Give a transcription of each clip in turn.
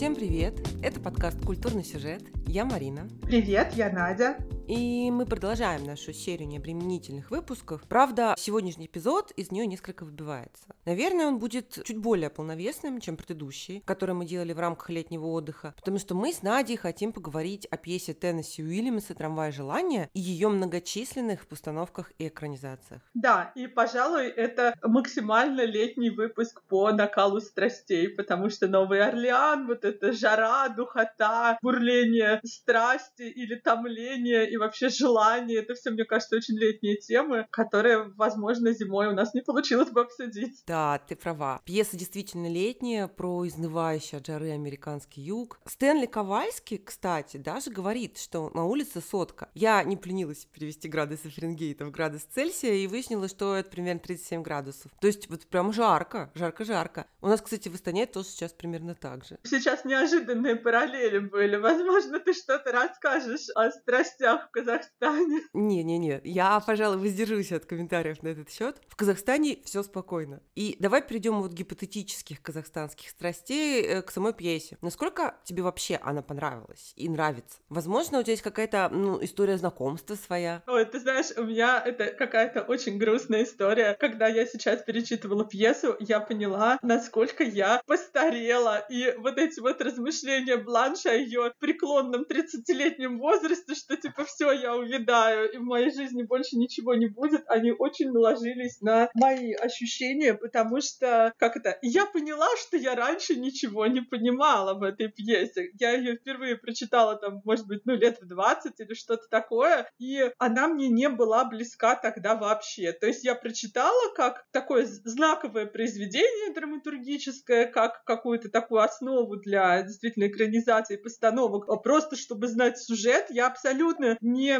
Всем привет! Это подкаст «Культурный сюжет». Я Марина. Привет, я Надя. И мы продолжаем нашу серию необременительных выпусков. Правда, сегодняшний эпизод из нее несколько выбивается. Наверное, он будет чуть более полновесным, чем предыдущий, который мы делали в рамках летнего отдыха, потому что мы с Надей хотим поговорить о пьесе Теннесси Уильямса «Трамвай желания» и ее многочисленных постановках и экранизациях. Да, и, пожалуй, это максимально летний выпуск по накалу страстей, потому что Новый Орлеан, вот эта жара, духота, бурление страсти или томление и вообще желание. Это все, мне кажется, очень летние темы, которые, возможно, зимой у нас не получилось бы обсудить. Да, ты права. Пьеса действительно летняя, про изнывающий от жары американский юг. Стэнли Ковальский, кстати, даже говорит, что на улице сотка. Я не пленилась перевести градусы Фаренгейта в градус Цельсия и выяснила, что это примерно 37 градусов. То есть вот прям жарко, жарко-жарко. У нас, кстати, в Астане тоже сейчас примерно так же. Сейчас неожиданные параллели были. Возможно, ты что-то расскажешь о страстях в Казахстане. Не-не-не, я, пожалуй, воздержусь от комментариев на этот счет. В Казахстане все спокойно. И давай перейдем от гипотетических казахстанских страстей э, к самой пьесе. Насколько тебе вообще она понравилась и нравится? Возможно, у тебя есть какая-то ну, история знакомства своя? Ой, ты знаешь, у меня это какая-то очень грустная история. Когда я сейчас перечитывала пьесу, я поняла, насколько я постарела. И вот эти вот размышления Бланша о ее преклонном 30-летнем возрасте, что типа все, я увядаю, и в моей жизни больше ничего не будет, они очень наложились на мои ощущения, потому что, как это, я поняла, что я раньше ничего не понимала в этой пьесе. Я ее впервые прочитала там, может быть, ну, лет в 20 или что-то такое, и она мне не была близка тогда вообще. То есть я прочитала как такое знаковое произведение драматургическое, как какую-то такую основу для действительно экранизации постановок, просто чтобы знать сюжет, я абсолютно не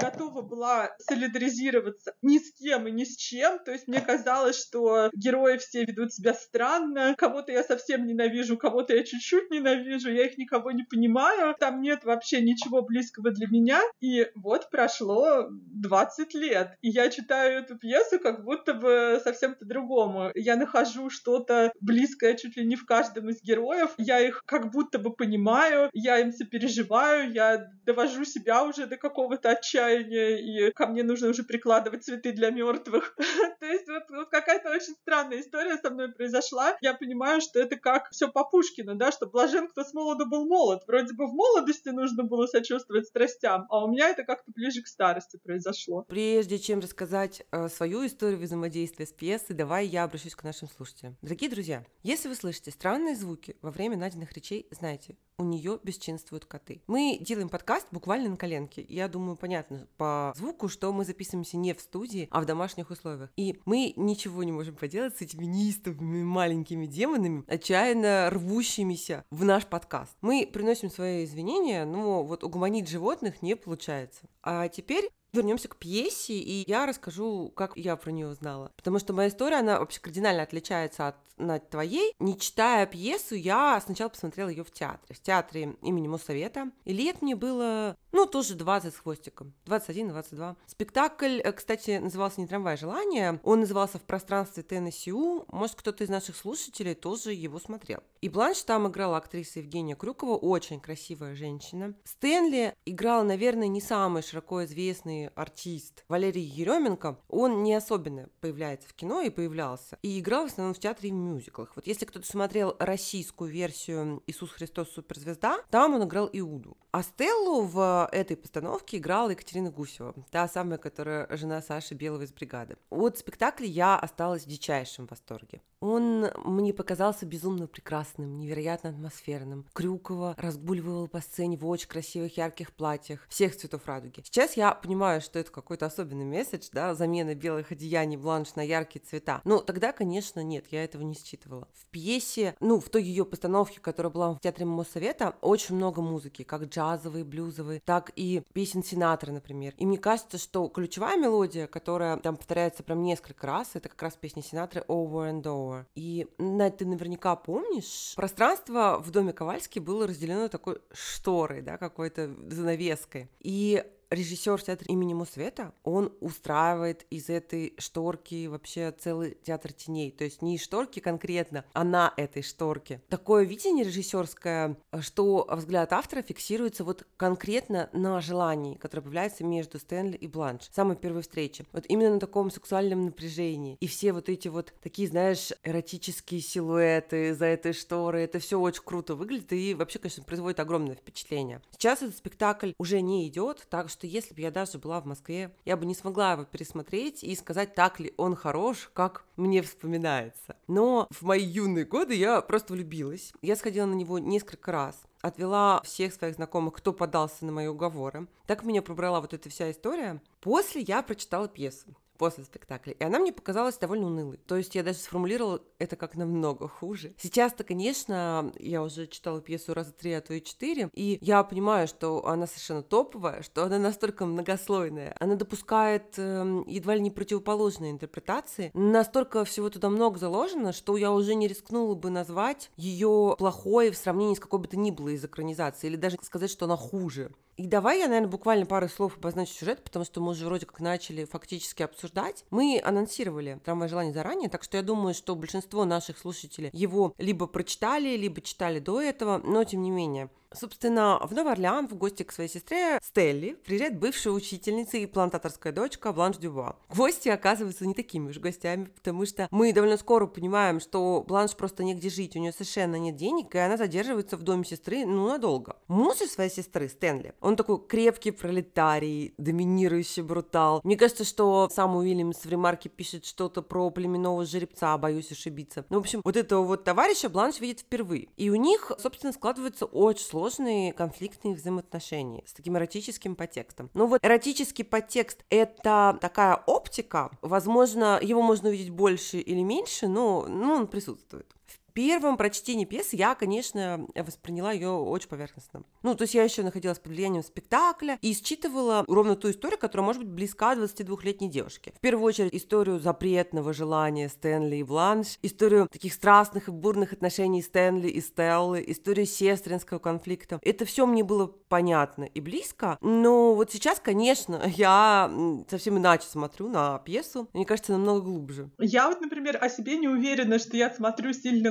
готова была солидаризироваться ни с кем и ни с чем. То есть мне казалось, что герои все ведут себя странно, кого-то я совсем ненавижу, кого-то я чуть-чуть ненавижу, я их никого не понимаю, там нет вообще ничего близкого для меня. И вот прошло 20 лет, и я читаю эту пьесу как будто бы совсем по-другому. Я нахожу что-то близкое чуть ли не в каждом из героев, я их как будто бы понимаю, я им сопереживаю, я довожу себя уже до какого-то отчаяния, и ко мне нужно уже прикладывать цветы для мертвых. То есть вот, вот какая-то очень странная история со мной произошла. Я понимаю, что это как все по Пушкину, да, что блажен, кто с молоду был молод. Вроде бы в молодости нужно было сочувствовать страстям, а у меня это как-то ближе к старости произошло. Прежде чем рассказать э, свою историю взаимодействия с пьесой, давай я обращусь к нашим слушателям. Дорогие друзья, если вы слышите странные звуки во время найденных речей, знайте, у нее бесчинствуют коты. Мы делаем подкаст буквально на коленке. Я думаю, понятно по звуку, что мы записываемся не в студии, а в домашних условиях. И мы ничего не можем поделать с этими неистовыми маленькими демонами, отчаянно рвущимися в наш подкаст. Мы приносим свои извинения, но вот угомонить животных не получается. А теперь Вернемся к пьесе, и я расскажу, как я про нее узнала. Потому что моя история, она вообще кардинально отличается от на твоей. Не читая пьесу, я сначала посмотрела ее в театре. В театре имени Моссовета. И лет мне было, ну, тоже 20 с хвостиком. 21-22. Спектакль, э, кстати, назывался не «Трамвай желания». Он назывался «В пространстве ТНСЮ». Может, кто-то из наших слушателей тоже его смотрел. И Бланш там играла актриса Евгения Крюкова, очень красивая женщина. Стэнли играл, наверное, не самый широко известный артист Валерий Еременко. Он не особенно появляется в кино и появлялся. И играл в основном в театре и мюзиклах. Вот если кто-то смотрел российскую версию «Иисус Христос суперзвезда», там он играл Иуду. А Стеллу в этой постановке играла Екатерина Гусева, та самая, которая жена Саши Белого из бригады. От спектакля я осталась в дичайшем восторге. Он мне показался безумно прекрасным, невероятно атмосферным. Крюкова разгуливала по сцене в очень красивых ярких платьях всех цветов радуги. Сейчас я понимаю, что это какой-то особенный месседж, да, замена белых одеяний бланш на яркие цвета. Но тогда, конечно, нет, я этого не считывала. В пьесе, ну, в той ее постановке, которая была в Театре Моссовета, очень много музыки, как джазовые, блюзовые, так и песен Синатры, например. И мне кажется, что ключевая мелодия, которая там повторяется прям несколько раз, это как раз песня Синатры «Over and Over». И, Надь, ты наверняка помнишь, пространство в доме Ковальски было разделено такой шторой, да, какой-то занавеской. И режиссер театра имени Мусвета, он устраивает из этой шторки вообще целый театр теней. То есть не шторки конкретно, а на этой шторке. Такое видение режиссерское, что взгляд автора фиксируется вот конкретно на желании, которое появляется между Стэнли и Бланш. Самой первой встречи. Вот именно на таком сексуальном напряжении. И все вот эти вот такие, знаешь, эротические силуэты за этой шторой. Это все очень круто выглядит и вообще, конечно, производит огромное впечатление. Сейчас этот спектакль уже не идет, так что если бы я даже была в Москве, я бы не смогла его пересмотреть и сказать, так ли он хорош, как мне вспоминается. Но в мои юные годы я просто влюбилась. Я сходила на него несколько раз отвела всех своих знакомых, кто подался на мои уговоры. Так меня пробрала вот эта вся история. После я прочитала пьесу после спектакля. И она мне показалась довольно унылой. То есть я даже сформулировала это как намного хуже. Сейчас-то, конечно, я уже читала пьесу раза три, а то и четыре, и я понимаю, что она совершенно топовая, что она настолько многослойная. Она допускает э, едва ли не противоположные интерпретации. Настолько всего туда много заложено, что я уже не рискнула бы назвать ее плохой в сравнении с какой бы то ни было из экранизации, или даже сказать, что она хуже. И давай я, наверное, буквально пару слов обозначу сюжет, потому что мы уже вроде как начали фактически обсуждать. Мы анонсировали «Трамвай желание» заранее, так что я думаю, что большинство наших слушателей его либо прочитали, либо читали до этого, но тем не менее. Собственно, в Новый Орлеан в гости к своей сестре Стелли приезжает бывшая учительница и плантаторская дочка Бланш Дюба. Гости оказываются не такими уж гостями, потому что мы довольно скоро понимаем, что Бланш просто негде жить, у нее совершенно нет денег, и она задерживается в доме сестры, ну, надолго. Муж своей сестры, Стэнли, он такой крепкий пролетарий, доминирующий брутал. Мне кажется, что сам Уильямс в ремарке пишет что-то про племенного жеребца, боюсь ошибиться. Ну, в общем, вот этого вот товарища Бланш видит впервые. И у них, собственно, складывается очень сложно сложные конфликтные взаимоотношения с таким эротическим подтекстом. Ну вот эротический подтекст — это такая оптика, возможно, его можно увидеть больше или меньше, но ну, он присутствует первом прочтении пьесы я, конечно, восприняла ее очень поверхностно. Ну, то есть я еще находилась под влиянием спектакля и считывала ровно ту историю, которая может быть близка 22-летней девушке. В первую очередь историю запретного желания Стэнли и Бланш, историю таких страстных и бурных отношений Стэнли и Стеллы, историю сестринского конфликта. Это все мне было понятно и близко, но вот сейчас, конечно, я совсем иначе смотрю на пьесу. Мне кажется, намного глубже. Я вот, например, о себе не уверена, что я смотрю сильно.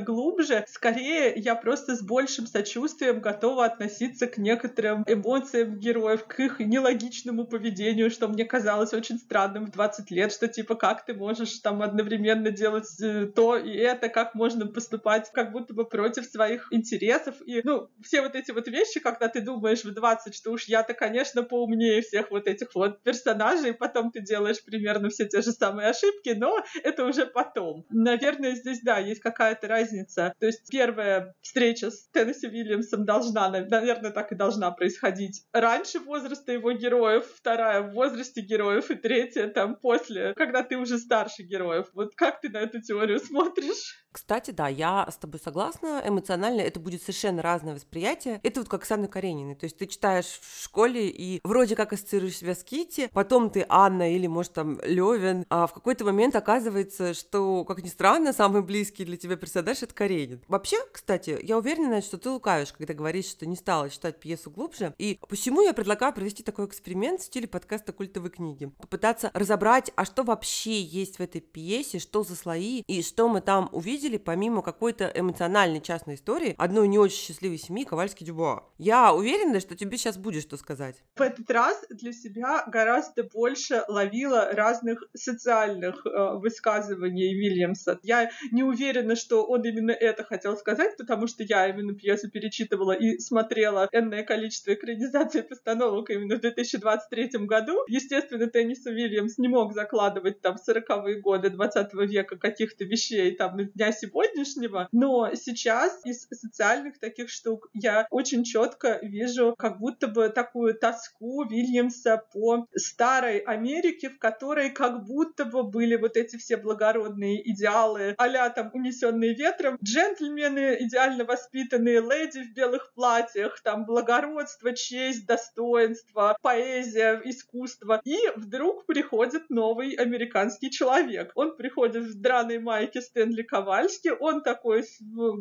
Скорее, я просто с большим сочувствием готова относиться к некоторым эмоциям героев, к их нелогичному поведению, что мне казалось очень странным в 20 лет, что типа как ты можешь там одновременно делать э, то и это, как можно поступать как будто бы против своих интересов. И, ну, все вот эти вот вещи, когда ты думаешь в 20, что уж я-то, конечно, поумнее всех вот этих вот персонажей, потом ты делаешь примерно все те же самые ошибки, но это уже потом. Наверное, здесь, да, есть какая-то разница разница. То есть первая встреча с Теннесси Уильямсом должна, наверное, так и должна происходить раньше возраста его героев, вторая в возрасте героев и третья там после, когда ты уже старше героев. Вот как ты на эту теорию смотришь? Кстати, да, я с тобой согласна. Эмоционально это будет совершенно разное восприятие. Это вот как с Анной Карениной. То есть ты читаешь в школе и вроде как ассоциируешь себя с Кити, потом ты Анна или, может, там, Левин, а в какой-то момент оказывается, что, как ни странно, самый близкий для тебя персонаж — это Каренин. Вообще, кстати, я уверена, что ты лукавишь, когда говоришь, что не стала читать пьесу глубже. И почему я предлагаю провести такой эксперимент в стиле подкаста культовой книги? Попытаться разобрать, а что вообще есть в этой пьесе, что за слои, и что мы там увидели, помимо какой-то эмоциональной частной истории, одной не очень счастливой семьи Ковальский-Дюбуа. Я уверена, что тебе сейчас будет что сказать. В этот раз для себя гораздо больше ловила разных социальных э, высказываний Вильямса. Я не уверена, что он именно это хотел сказать, потому что я именно пьесу перечитывала и смотрела энное количество экранизаций постановок именно в 2023 году. Естественно, Тенниса Вильямс не мог закладывать там в 40-е годы 20 века каких-то вещей там на дня сегодняшнего, но сейчас из социальных таких штук я очень четко вижу как будто бы такую тоску Вильямса по старой Америке, в которой как будто бы были вот эти все благородные идеалы а там унесенные ветром, джентльмены идеально воспитанные, леди в белых платьях, там благородство, честь, достоинство, поэзия, искусство. И вдруг приходит новый американский человек. Он приходит в драной майке Стэнли Коваль, Ковальский, он такой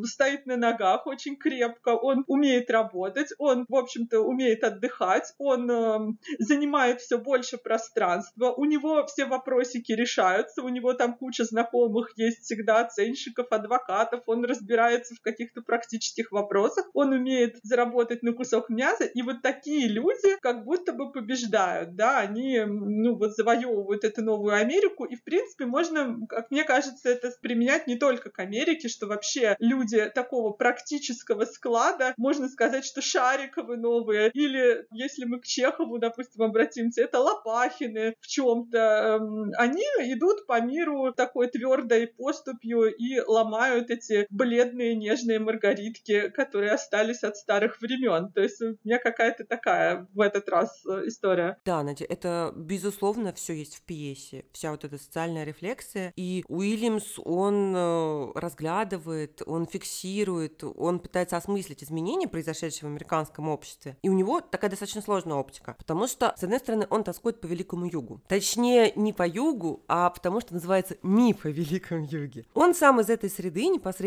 стоит на ногах очень крепко, он умеет работать, он, в общем-то, умеет отдыхать, он э, занимает все больше пространства, у него все вопросики решаются, у него там куча знакомых есть всегда, оценщиков, адвокатов, он разбирается в каких-то практических вопросах, он умеет заработать на кусок мяса, и вот такие люди как будто бы побеждают, да, они, ну, вот завоевывают эту новую Америку, и, в принципе, можно, как мне кажется, это применять не только к Америке, что вообще люди такого практического склада, можно сказать, что Шариковы новые, или если мы к Чехову, допустим, обратимся, это Лопахины в чем-то, эм, они идут по миру такой твердой поступью и ломают эти бледные нежные маргаритки, которые остались от старых времен. То есть у меня какая-то такая в этот раз э, история. Да, Надя, это безусловно все есть в пьесе, вся вот эта социальная рефлексия. И Уильямс, он э, разглядывает, он фиксирует, он пытается осмыслить изменения, произошедшие в американском обществе. И у него такая достаточно сложная оптика, потому что, с одной стороны, он тоскует по Великому Югу. Точнее, не по Югу, а потому что называется миф о Великом Юге. Он сам из этой среды непосредственно,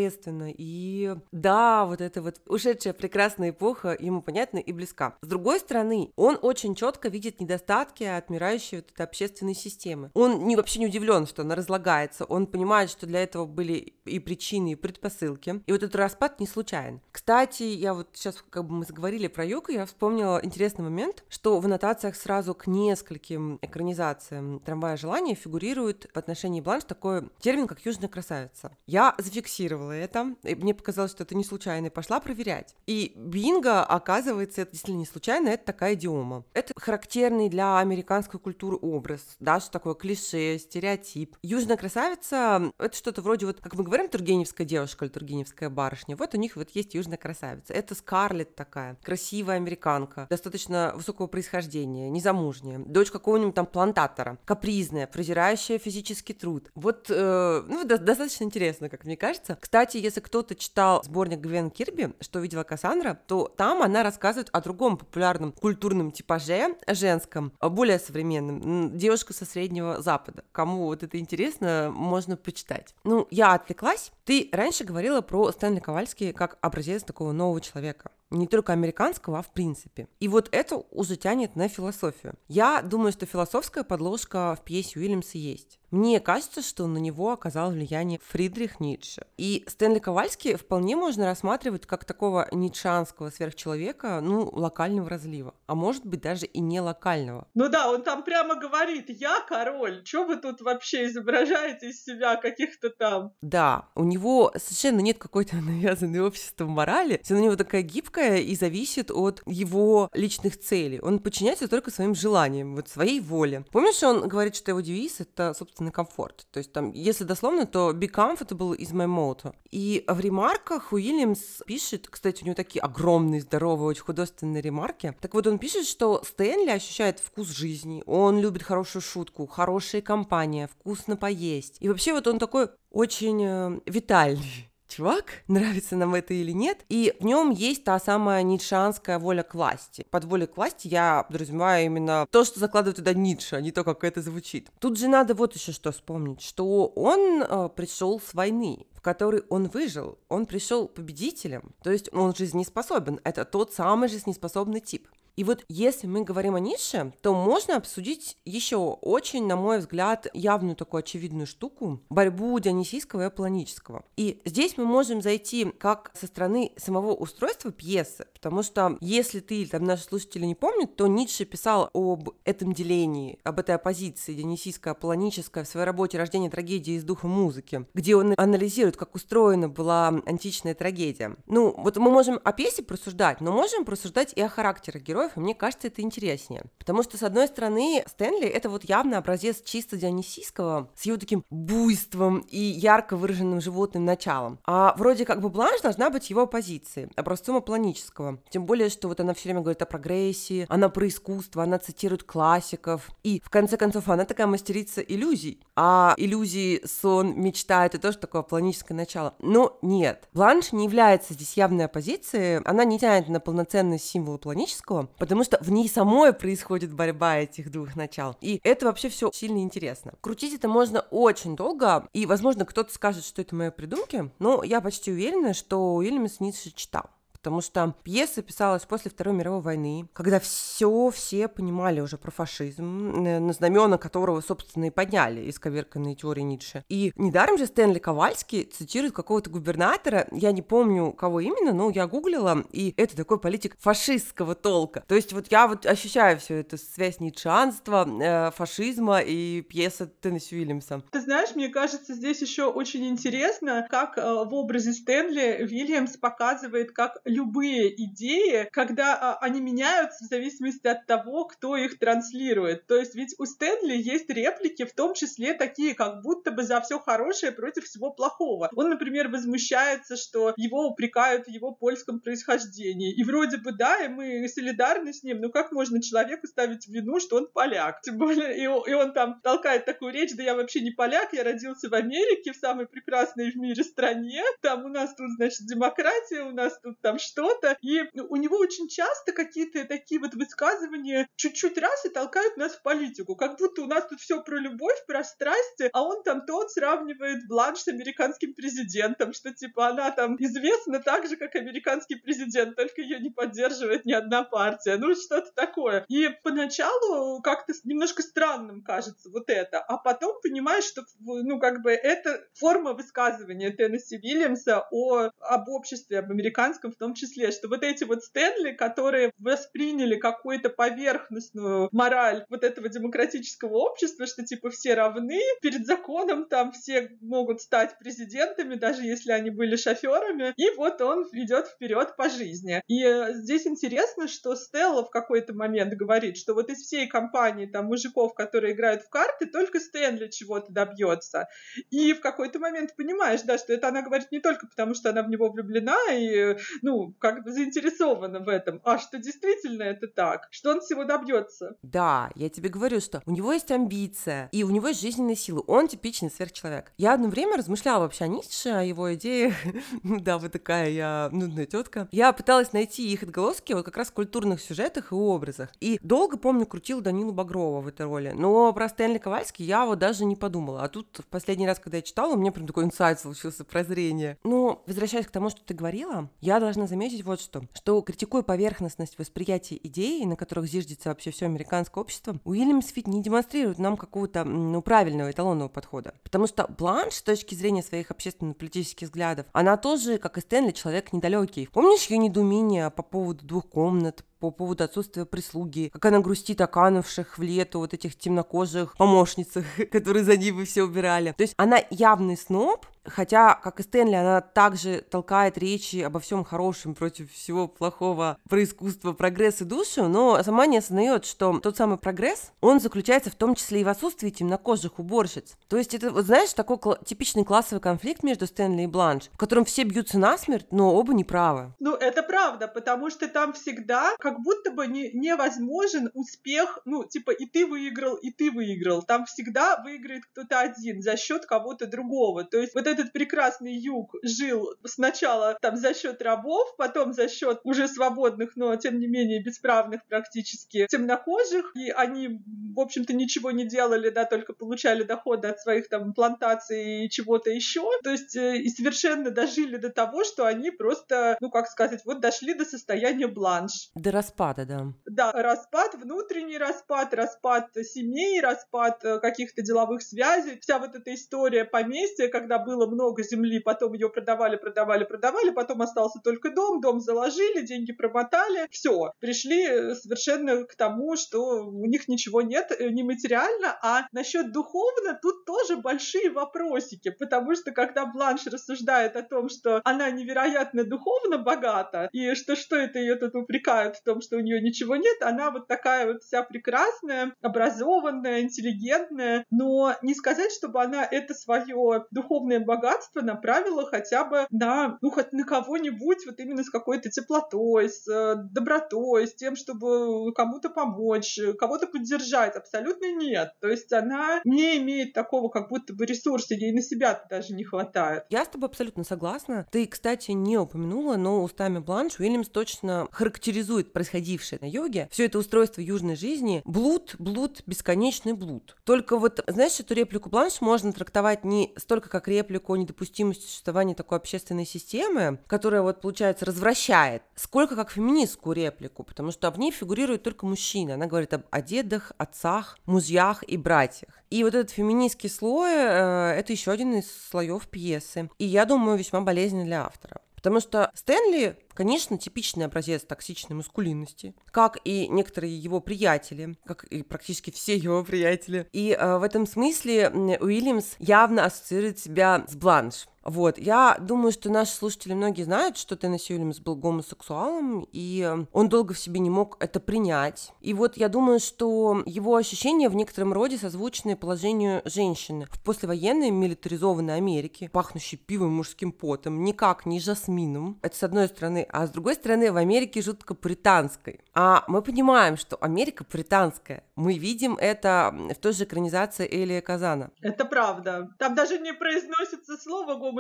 и да, вот эта вот ушедшая прекрасная эпоха ему понятна и близка. С другой стороны, он очень четко видит недостатки отмирающей вот этой общественной системы. Он не, вообще не удивлен, что она разлагается, он понимает, что для этого были и причины, и предпосылки, и вот этот распад не случайен. Кстати, я вот сейчас, как бы мы заговорили про юг, я вспомнила интересный момент, что в аннотациях сразу к нескольким экранизациям «Трамвая желания» фигурирует в отношении Бланш такой термин, как «южная красавица». Я зафиксировала это, и мне показалось, что это не случайно, и пошла проверять. И бинго, оказывается, это действительно не случайно, это такая идиома. Это характерный для американской культуры образ, да, что такое клише, стереотип. Южная красавица — это что-то вроде вот, как мы говорим, тургеневская девушка или тургеневская барышня. Вот у них вот есть южная красавица. Это Скарлетт такая, красивая американка, достаточно высокого происхождения, незамужняя, дочь какого-нибудь там плантатора, капризная, презирающая физический труд. Вот, э, ну, достаточно интересно, как мне кажется. Кстати, если кто-то читал сборник Гвен Кирби, что видела Кассандра, то там она рассказывает о другом популярном культурном типаже женском, более современном, девушка со Среднего Запада. Кому вот это интересно, можно почитать. Ну, я отвлеклась. Ты раньше говорила про Стэнли Ковальски как образец такого нового человека не только американского, а в принципе. И вот это уже тянет на философию. Я думаю, что философская подложка в пьесе Уильямса есть. Мне кажется, что на него оказал влияние Фридрих Ницше. И Стэнли Ковальский вполне можно рассматривать как такого ницшанского сверхчеловека, ну, локального разлива. А может быть, даже и не локального. Ну да, он там прямо говорит, я король, что вы тут вообще изображаете из себя каких-то там? Да, у него совершенно нет какой-то навязанной обществом морали, все на него такая гибкая и зависит от его личных целей. Он подчиняется только своим желаниям, вот своей воле. Помнишь, он говорит, что его девиз — это, собственно, комфорт. То есть там, если дословно, то be comfortable is my motto. И в ремарках Уильямс пишет, кстати, у него такие огромные, здоровые, очень художественные ремарки. Так вот, он пишет, что Стэнли ощущает вкус жизни, он любит хорошую шутку, хорошая компания, вкусно поесть. И вообще вот он такой очень э, витальный чувак, нравится нам это или нет, и в нем есть та самая ницшанская воля к власти. Под волей к власти я подразумеваю именно то, что закладывает туда Ницше, а не то, как это звучит. Тут же надо вот еще что вспомнить, что он э, пришел с войны, в которой он выжил, он пришел победителем, то есть он жизнеспособен, это тот самый жизнеспособный тип. И вот если мы говорим о нише, то можно обсудить еще очень, на мой взгляд, явную такую очевидную штуку – борьбу дионисийского и аполлонического. И здесь мы можем зайти как со стороны самого устройства пьесы, потому что если ты или там наши слушатели не помнят, то Ницше писал об этом делении, об этой оппозиции дионисийская аполлоническая в своей работе «Рождение трагедии из духа музыки», где он анализирует, как устроена была античная трагедия. Ну, вот мы можем о пьесе просуждать, но можем просуждать и о характерах героев, героев, и мне кажется, это интереснее. Потому что, с одной стороны, Стэнли — это вот явно образец чисто дионисийского, с его таким буйством и ярко выраженным животным началом. А вроде как бы Бланш должна быть его позицией, образцом апланического. Тем более, что вот она все время говорит о прогрессии, она про искусство, она цитирует классиков. И, в конце концов, она такая мастерица иллюзий. А иллюзии, сон, мечта — это тоже такое планическое начало. Но нет. Бланш не является здесь явной оппозицией, она не тянет на полноценный символ планического, потому что в ней самой происходит борьба этих двух начал. И это вообще все сильно интересно. Крутить это можно очень долго, и, возможно, кто-то скажет, что это мои придумки, но я почти уверена, что Уильямс Ницше читал потому что пьеса писалась после Второй мировой войны, когда все, все понимали уже про фашизм, на знамена которого, собственно, и подняли исковерканные теории Ницше. И недаром же Стэнли Ковальский цитирует какого-то губернатора, я не помню, кого именно, но я гуглила, и это такой политик фашистского толка. То есть вот я вот ощущаю всю эту связь ницшанства, э, фашизма и пьеса Теннесси Уильямса. Ты знаешь, мне кажется, здесь еще очень интересно, как э, в образе Стэнли Уильямс показывает, как любые идеи, когда а, они меняются в зависимости от того, кто их транслирует. То есть ведь у Стэнли есть реплики, в том числе такие, как будто бы за все хорошее против всего плохого. Он, например, возмущается, что его упрекают в его польском происхождении. И вроде бы, да, и мы солидарны с ним, но как можно человеку ставить вину, что он поляк? Тем более, и, и он там толкает такую речь, да я вообще не поляк, я родился в Америке, в самой прекрасной в мире стране, там у нас тут, значит, демократия, у нас тут там что-то, и у него очень часто какие-то такие вот высказывания чуть-чуть раз и толкают нас в политику, как будто у нас тут все про любовь, про страсти, а он там тот сравнивает Бланш с американским президентом, что типа она там известна так же, как американский президент, только ее не поддерживает ни одна партия, ну что-то такое. И поначалу как-то немножко странным кажется вот это, а потом понимаешь, что ну как бы это форма высказывания Теннесси Вильямса о, об обществе, об американском в том том числе, что вот эти вот Стэнли, которые восприняли какую-то поверхностную мораль вот этого демократического общества, что типа все равны перед законом, там все могут стать президентами, даже если они были шоферами, и вот он идет вперед по жизни. И э, здесь интересно, что Стелла в какой-то момент говорит, что вот из всей компании там мужиков, которые играют в карты, только Стэнли чего-то добьется. И в какой-то момент понимаешь, да, что это она говорит не только потому, что она в него влюблена и, ну, как бы заинтересована в этом, а что действительно это так, что он всего добьется. Да, я тебе говорю, что у него есть амбиция, и у него есть жизненные силы, он типичный сверхчеловек. Я одно время размышляла вообще о Ницше, о его идеях, ну да, вот такая я нудная тетка. Я пыталась найти их отголоски вот как раз в культурных сюжетах и образах, и долго, помню, крутил Данилу Багрова в этой роли, но про Стэнли Ковальский я вот даже не подумала, а тут в последний раз, когда я читала, у меня прям такой инсайт случился, прозрение. Но, возвращаясь к тому, что ты говорила, я должна заметить вот что, что критикуя поверхностность восприятия идей, на которых зиждется вообще все американское общество, Уильямс ведь не демонстрирует нам какого-то ну, правильного эталонного подхода. Потому что Бланш, с точки зрения своих общественно-политических взглядов, она тоже, как и Стэнли, человек недалекий. Помнишь ее недоумение по поводу двух комнат, по поводу отсутствия прислуги, как она грустит о канувших в лету вот этих темнокожих помощницах, которые за ней бы все убирали. То есть она явный сноб, Хотя, как и Стэнли, она также толкает речи обо всем хорошем против всего плохого про искусство, прогресс и душу, но сама не осознает, что тот самый прогресс, он заключается в том числе и в отсутствии темнокожих уборщиц. То есть это, вот знаешь, такой кл- типичный классовый конфликт между Стэнли и Бланш, в котором все бьются насмерть, но оба неправы. Ну, это правда, потому что там всегда как будто бы не, невозможен успех, ну, типа, и ты выиграл, и ты выиграл. Там всегда выиграет кто-то один за счет кого-то другого. То есть вот этот прекрасный юг жил сначала там за счет рабов, потом за счет уже свободных, но тем не менее бесправных практически темнокожих, и они, в общем-то, ничего не делали, да, только получали доходы от своих там плантаций и чего-то еще. То есть э, и совершенно дожили до того, что они просто, ну как сказать, вот дошли до состояния бланш. До распада, да. Да, распад, внутренний распад, распад семей, распад э, каких-то деловых связей. Вся вот эта история поместья, когда было много земли, потом ее продавали, продавали, продавали, потом остался только дом, дом заложили, деньги промотали, все, пришли э, совершенно к тому, что у них ничего нет, э, не материально, а насчет духовно тут тоже большие вопросики, потому что когда Бланш рассуждает о том, что она невероятно духовно богата, и что что это ее тут упрекают в том, что у нее ничего нет, она вот такая вот вся прекрасная, образованная, интеллигентная, но не сказать, чтобы она это свое духовное богатство направила хотя бы на, ну, хоть на кого-нибудь вот именно с какой-то теплотой, с э, добротой, с тем, чтобы кому-то помочь, кого-то поддержать. Абсолютно нет. То есть она не имеет такого как будто бы ресурса, ей на себя даже не хватает. Я с тобой абсолютно согласна. Ты, кстати, не упомянула, но устами Бланш Уильямс точно характеризует происходившее на йоге, все это устройство южной жизни, блуд, блуд, бесконечный блуд. Только вот, знаешь, эту реплику Бланш можно трактовать не столько как реплику о недопустимости существования такой общественной системы, которая вот, получается, развращает, сколько как феминистскую реплику, потому что в ней фигурирует только мужчина. Она говорит об, о дедах, отцах, мужьях и братьях. И вот этот феминистский слой э, это еще один из слоев пьесы. И я думаю, весьма болезненный для автора. Потому что Стэнли, конечно, типичный образец токсичной маскулинности, как и некоторые его приятели, как и практически все его приятели. И э, в этом смысле Уильямс явно ассоциирует себя с Бланш. Вот, я думаю, что наши слушатели многие знают, что Теннесси Уильямс был гомосексуалом, и он долго в себе не мог это принять. И вот я думаю, что его ощущения в некотором роде созвучны положению женщины в послевоенной милитаризованной Америке, пахнущей пивом и мужским потом, никак не жасмином. Это с одной стороны. А с другой стороны, в Америке жутко британской. А мы понимаем, что Америка британская. Мы видим это в той же экранизации Элия Казана. Это правда. Там даже не произносится слово гомосексуал.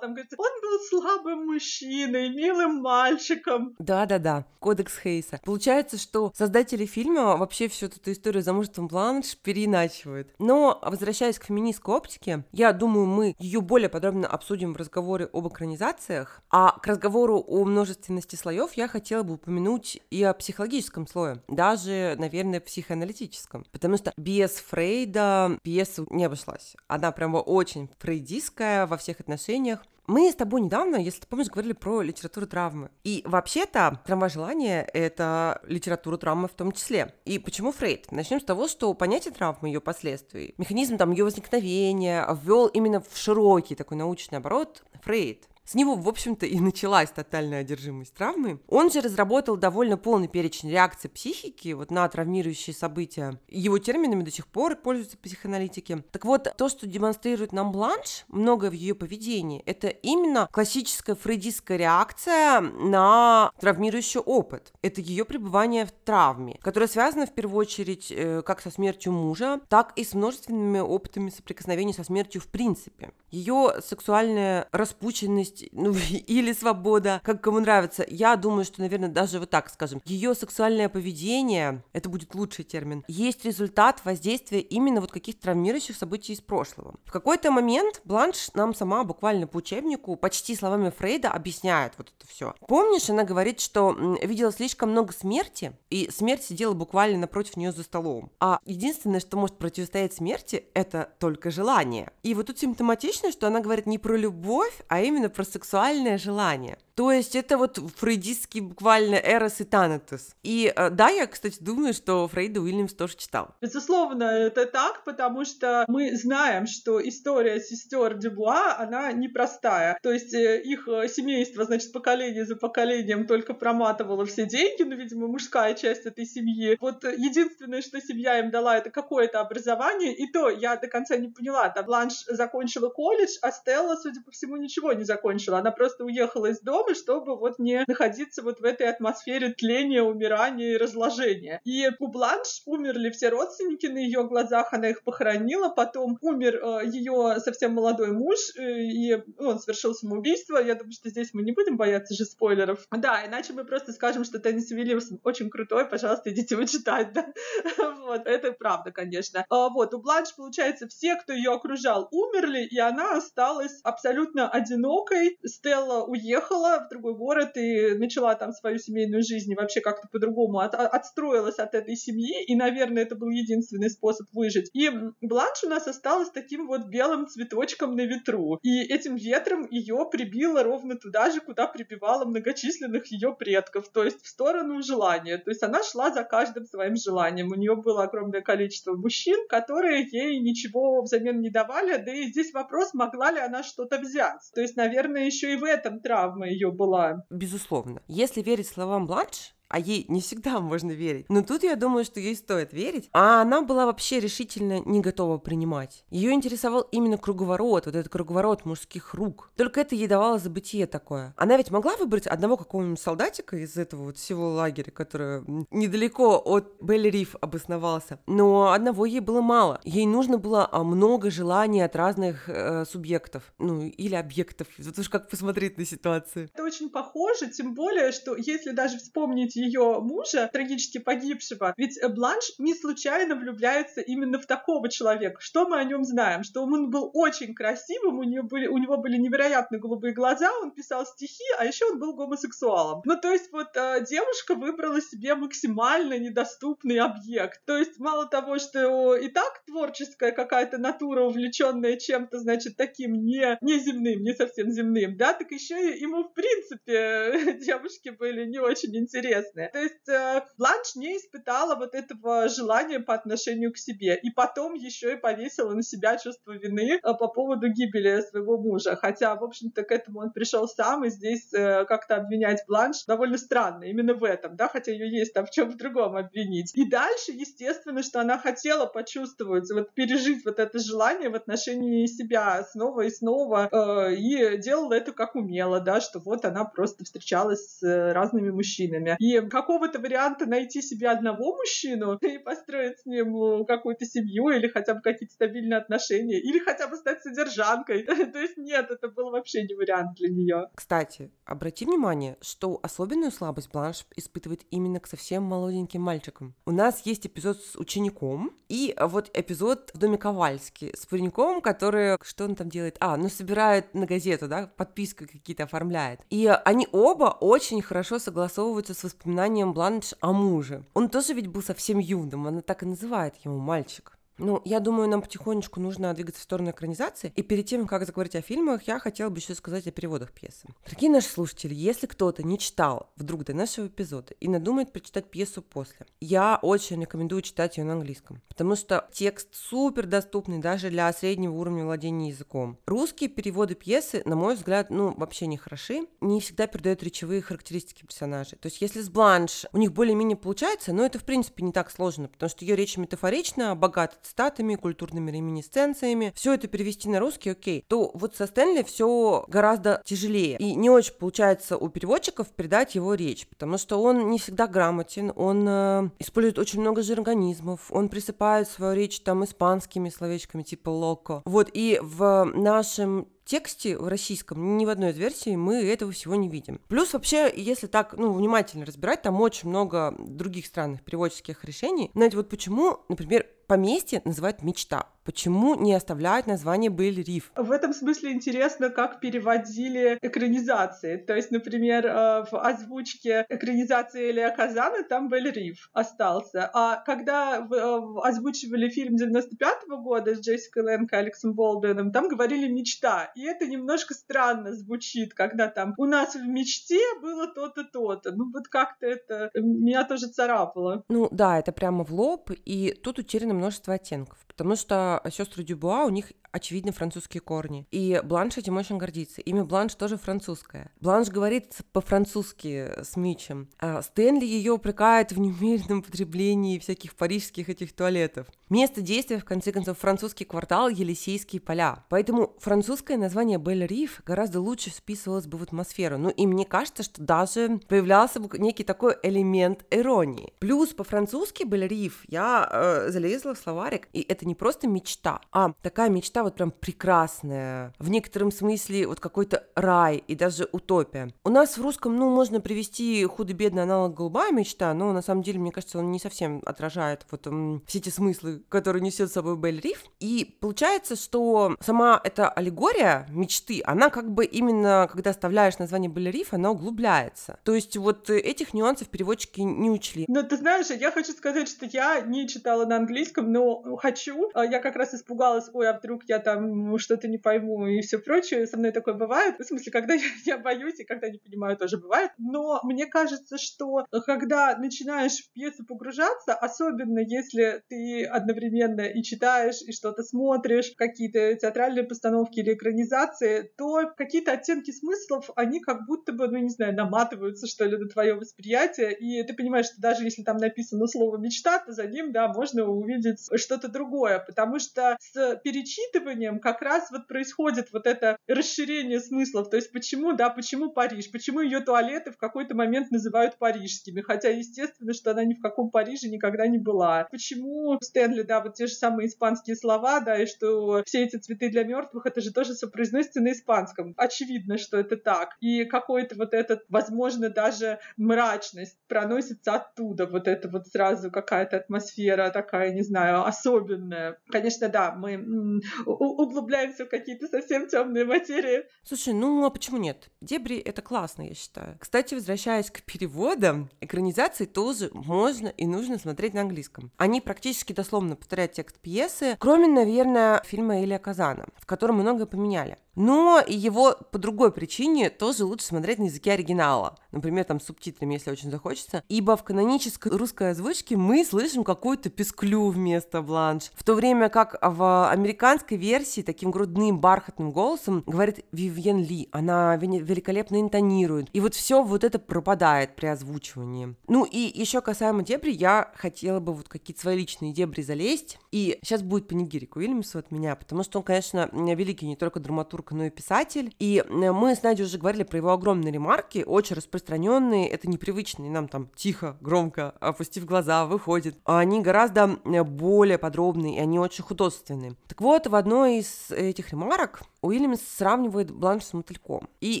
Там говорится, он был слабым мужчиной, милым мальчиком. Да-да-да, кодекс Хейса. Получается, что создатели фильма вообще всю эту историю замужеством Бланш переиначивают. Но, возвращаясь к феминистской оптике, я думаю, мы ее более подробно обсудим в разговоре об экранизациях. А к разговору о множественности слоев я хотела бы упомянуть и о психологическом слое, даже, наверное, психоаналитическом. Потому что без Фрейда пьеса не обошлась. Она прямо очень фрейдистская во всех отношениях. Мы с тобой недавно, если ты помнишь, говорили про литературу травмы. И вообще-то травма желания — это литература травмы в том числе. И почему Фрейд? Начнем с того, что понятие травмы, ее последствий, механизм там ее возникновения ввел именно в широкий такой научный оборот Фрейд. С него, в общем-то, и началась тотальная одержимость травмой. Он же разработал довольно полный перечень реакций психики вот на травмирующие события. Его терминами до сих пор пользуются психоаналитики. Так вот, то, что демонстрирует нам Бланш, многое в ее поведении, это именно классическая фрейдистская реакция на травмирующий опыт. Это ее пребывание в травме, которая связана в первую очередь э, как со смертью мужа, так и с множественными опытами соприкосновения со смертью в принципе. Ее сексуальная распущенность есть, ну, или свобода, как кому нравится. Я думаю, что, наверное, даже вот так скажем, ее сексуальное поведение, это будет лучший термин, есть результат воздействия именно вот каких-то травмирующих событий из прошлого. В какой-то момент Бланш нам сама буквально по учебнику, почти словами Фрейда, объясняет вот это все. Помнишь, она говорит, что видела слишком много смерти, и смерть сидела буквально напротив нее за столом. А единственное, что может противостоять смерти, это только желание. И вот тут симптоматично, что она говорит не про любовь, а именно про сексуальное желание. То есть это вот фрейдистский буквально Эрос и Танатос. И э, да, я, кстати, думаю, что Фрейда Уильямс тоже читал. Безусловно, это так, потому что мы знаем, что история сестер Дюбуа, она непростая. То есть э, их э, семейство, значит, поколение за поколением только проматывало все деньги, ну, видимо, мужская часть этой семьи. Вот единственное, что семья им дала, это какое-то образование, и то я до конца не поняла. Там Бланш закончила колледж, а Стелла, судя по всему, ничего не закончила. Она просто уехала из дома, чтобы вот не находиться вот в этой атмосфере тления, умирания и разложения. И у Бланш умерли все родственники на ее глазах, она их похоронила, потом умер э, ее совсем молодой муж, э, и он совершил самоубийство. Я думаю, что здесь мы не будем бояться же спойлеров. Да, иначе мы просто скажем, что Теннис Уильямс очень крутой, пожалуйста, идите его читать, да. вот, это правда, конечно. А, вот, у Бланш, получается, все, кто ее окружал, умерли, и она осталась абсолютно одинокой. Стелла уехала, в другой город и начала там свою семейную жизнь и вообще как-то по-другому от, отстроилась от этой семьи, и, наверное, это был единственный способ выжить. И Бланш у нас осталась таким вот белым цветочком на ветру. И этим ветром ее прибило ровно туда же, куда прибивало многочисленных ее предков, то есть в сторону желания. То есть она шла за каждым своим желанием. У нее было огромное количество мужчин, которые ей ничего взамен не давали, да и здесь вопрос, могла ли она что-то взять. То есть, наверное, еще и в этом травма ее была. Безусловно. Если верить словам Бланш, а ей не всегда можно верить. Но тут я думаю, что ей стоит верить. А она была вообще решительно не готова принимать. Ее интересовал именно круговорот, вот этот круговорот мужских рук. Только это ей давало забытие такое. Она ведь могла выбрать одного какого-нибудь солдатика из этого вот всего лагеря, который недалеко от Белли Риф обосновался. Но одного ей было мало. Ей нужно было а, много желаний от разных э, субъектов. Ну, или объектов. Тут уж как посмотреть на ситуацию. Это очень похоже, тем более, что если даже вспомнить ее мужа, трагически погибшего. Ведь Бланш не случайно влюбляется именно в такого человека. Что мы о нем знаем? Что он был очень красивым, у него были, у него были невероятно голубые глаза, он писал стихи, а еще он был гомосексуалом. Ну, то есть вот э, девушка выбрала себе максимально недоступный объект. То есть мало того, что и так творческая какая-то натура, увлеченная чем-то, значит, таким не, не земным, не совсем земным, да, так еще и ему, в принципе, девушки были не очень интересны. То есть э, Бланш не испытала вот этого желания по отношению к себе. И потом еще и повесила на себя чувство вины э, по поводу гибели своего мужа. Хотя, в общем-то, к этому он пришел сам, и здесь э, как-то обвинять Бланш довольно странно именно в этом, да, хотя ее есть там в чем в другом обвинить. И дальше, естественно, что она хотела почувствовать, вот пережить вот это желание в отношении себя снова и снова, э, и делала это как умела, да, что вот она просто встречалась с э, разными мужчинами. И какого-то варианта найти себе одного мужчину и построить с ним э, какую-то семью или хотя бы какие-то стабильные отношения, или хотя бы стать содержанкой. То есть нет, это был вообще не вариант для нее. Кстати, обрати внимание, что особенную слабость Бланш испытывает именно к совсем молоденьким мальчикам. У нас есть эпизод с учеником, и вот эпизод в доме Ковальски с пареньком, который, что он там делает? А, ну собирает на газету, да, подписки какие-то оформляет. И они оба очень хорошо согласовываются с воспоминанием Бланш о муже. Он тоже ведь был совсем юным, она так и называет его мальчик. Ну, я думаю, нам потихонечку нужно двигаться в сторону экранизации. И перед тем, как заговорить о фильмах, я хотела бы еще сказать о переводах пьесы. Дорогие наши слушатели, если кто-то не читал вдруг до нашего эпизода и надумает прочитать пьесу после, я очень рекомендую читать ее на английском, потому что текст супер доступный даже для среднего уровня владения языком. Русские переводы пьесы, на мой взгляд, ну, вообще не хороши, не всегда передают речевые характеристики персонажей. То есть, если с Бланш у них более-менее получается, но это, в принципе, не так сложно, потому что ее речь метафорична, богата цитатами, культурными реминисценциями, все это перевести на русский, окей, то вот со Стэнли все гораздо тяжелее. И не очень получается у переводчиков передать его речь, потому что он не всегда грамотен, он э, использует очень много жаргонизмов, он присыпает свою речь там испанскими словечками типа «локо». Вот, и в нашем тексте в российском, ни в одной из версий мы этого всего не видим. Плюс вообще, если так, ну, внимательно разбирать, там очень много других странных переводческих решений. Знаете, вот почему, например, поместье называют мечта. Почему не оставляют название Бель Риф? В этом смысле интересно, как переводили экранизации. То есть, например, э, в озвучке экранизации Элия Казана там Бель Риф остался. А когда э, озвучивали фильм 95 -го года с Джессикой Лэнко и Алексом Болдуином, там говорили «мечта». И это немножко странно звучит, когда там «у нас в мечте было то-то, то-то». Ну вот как-то это меня тоже царапало. Ну да, это прямо в лоб, и тут утеряно множество оттенков, потому что сестры Дюбуа, у них очевидно французские корни. И Бланш этим очень гордится. Имя Бланш тоже французское. Бланш говорит по-французски с Митчем. А Стэнли ее упрекает в немеренном потреблении всяких парижских этих туалетов. Место действия, в конце концов, французский квартал Елисейские поля. Поэтому французское название Бель Риф гораздо лучше вписывалось бы в атмосферу. Ну и мне кажется, что даже появлялся бы некий такой элемент иронии. Плюс по-французски Бель Риф я э, залезла в словарик, и это не просто мечта, а такая мечта вот прям прекрасная, в некотором смысле вот какой-то рай и даже утопия. У нас в русском, ну, можно привести худо-бедный аналог «Голубая мечта», но на самом деле, мне кажется, он не совсем отражает вот м, все эти смыслы, которые несет с собой Бель Риф. И получается, что сама эта аллегория мечты, она как бы именно, когда оставляешь название Бель Риф, она углубляется. То есть вот этих нюансов переводчики не учли. Но ты знаешь, я хочу сказать, что я не читала на английском, но хочу. Я как раз испугалась, ой, а вдруг я там что-то не пойму и все прочее. Со мной такое бывает. В смысле, когда я, я боюсь и когда не понимаю, тоже бывает. Но мне кажется, что когда начинаешь в пьесу погружаться, особенно если ты одновременно и читаешь, и что-то смотришь, какие-то театральные постановки или экранизации, то какие-то оттенки смыслов, они как будто бы, ну не знаю, наматываются, что ли, на твое восприятие, и ты понимаешь, что даже если там написано слово «мечта», то за ним, да, можно увидеть что-то другое, потому что с перечитыванием исследованиям как раз вот происходит вот это расширение смыслов. То есть почему, да, почему Париж? Почему ее туалеты в какой-то момент называют парижскими? Хотя, естественно, что она ни в каком Париже никогда не была. Почему Стэнли, да, вот те же самые испанские слова, да, и что все эти цветы для мертвых, это же тоже все произносится на испанском. Очевидно, что это так. И какой-то вот этот, возможно, даже мрачность проносится оттуда. Вот это вот сразу какая-то атмосфера такая, не знаю, особенная. Конечно, да, мы углубляемся в какие-то совсем темные материи. Слушай, ну а почему нет? Дебри — это классно, я считаю. Кстати, возвращаясь к переводам, экранизации тоже можно и нужно смотреть на английском. Они практически дословно повторяют текст пьесы, кроме, наверное, фильма Элия Казана, в котором многое поменяли. Но его по другой причине тоже лучше смотреть на языке оригинала. Например, там субтитрами, если очень захочется. Ибо в канонической русской озвучке мы слышим какую-то песклю вместо бланш. В то время как в американской версии таким грудным бархатным голосом говорит Вивьен Ли. Она великолепно интонирует. И вот все вот это пропадает при озвучивании. Ну и еще касаемо дебри, я хотела бы вот какие-то свои личные дебри залезть. И сейчас будет панигирик Уильямсу от меня, потому что он, конечно, великий не только драматург, драматург, но и писатель. И э, мы с Надей уже говорили про его огромные ремарки, очень распространенные, это непривычные нам там тихо, громко, опустив глаза, выходит. А они гораздо э, более подробные, и они очень художественные. Так вот, в одной из этих ремарок Уильямс сравнивает Бланш с мотыльком. И,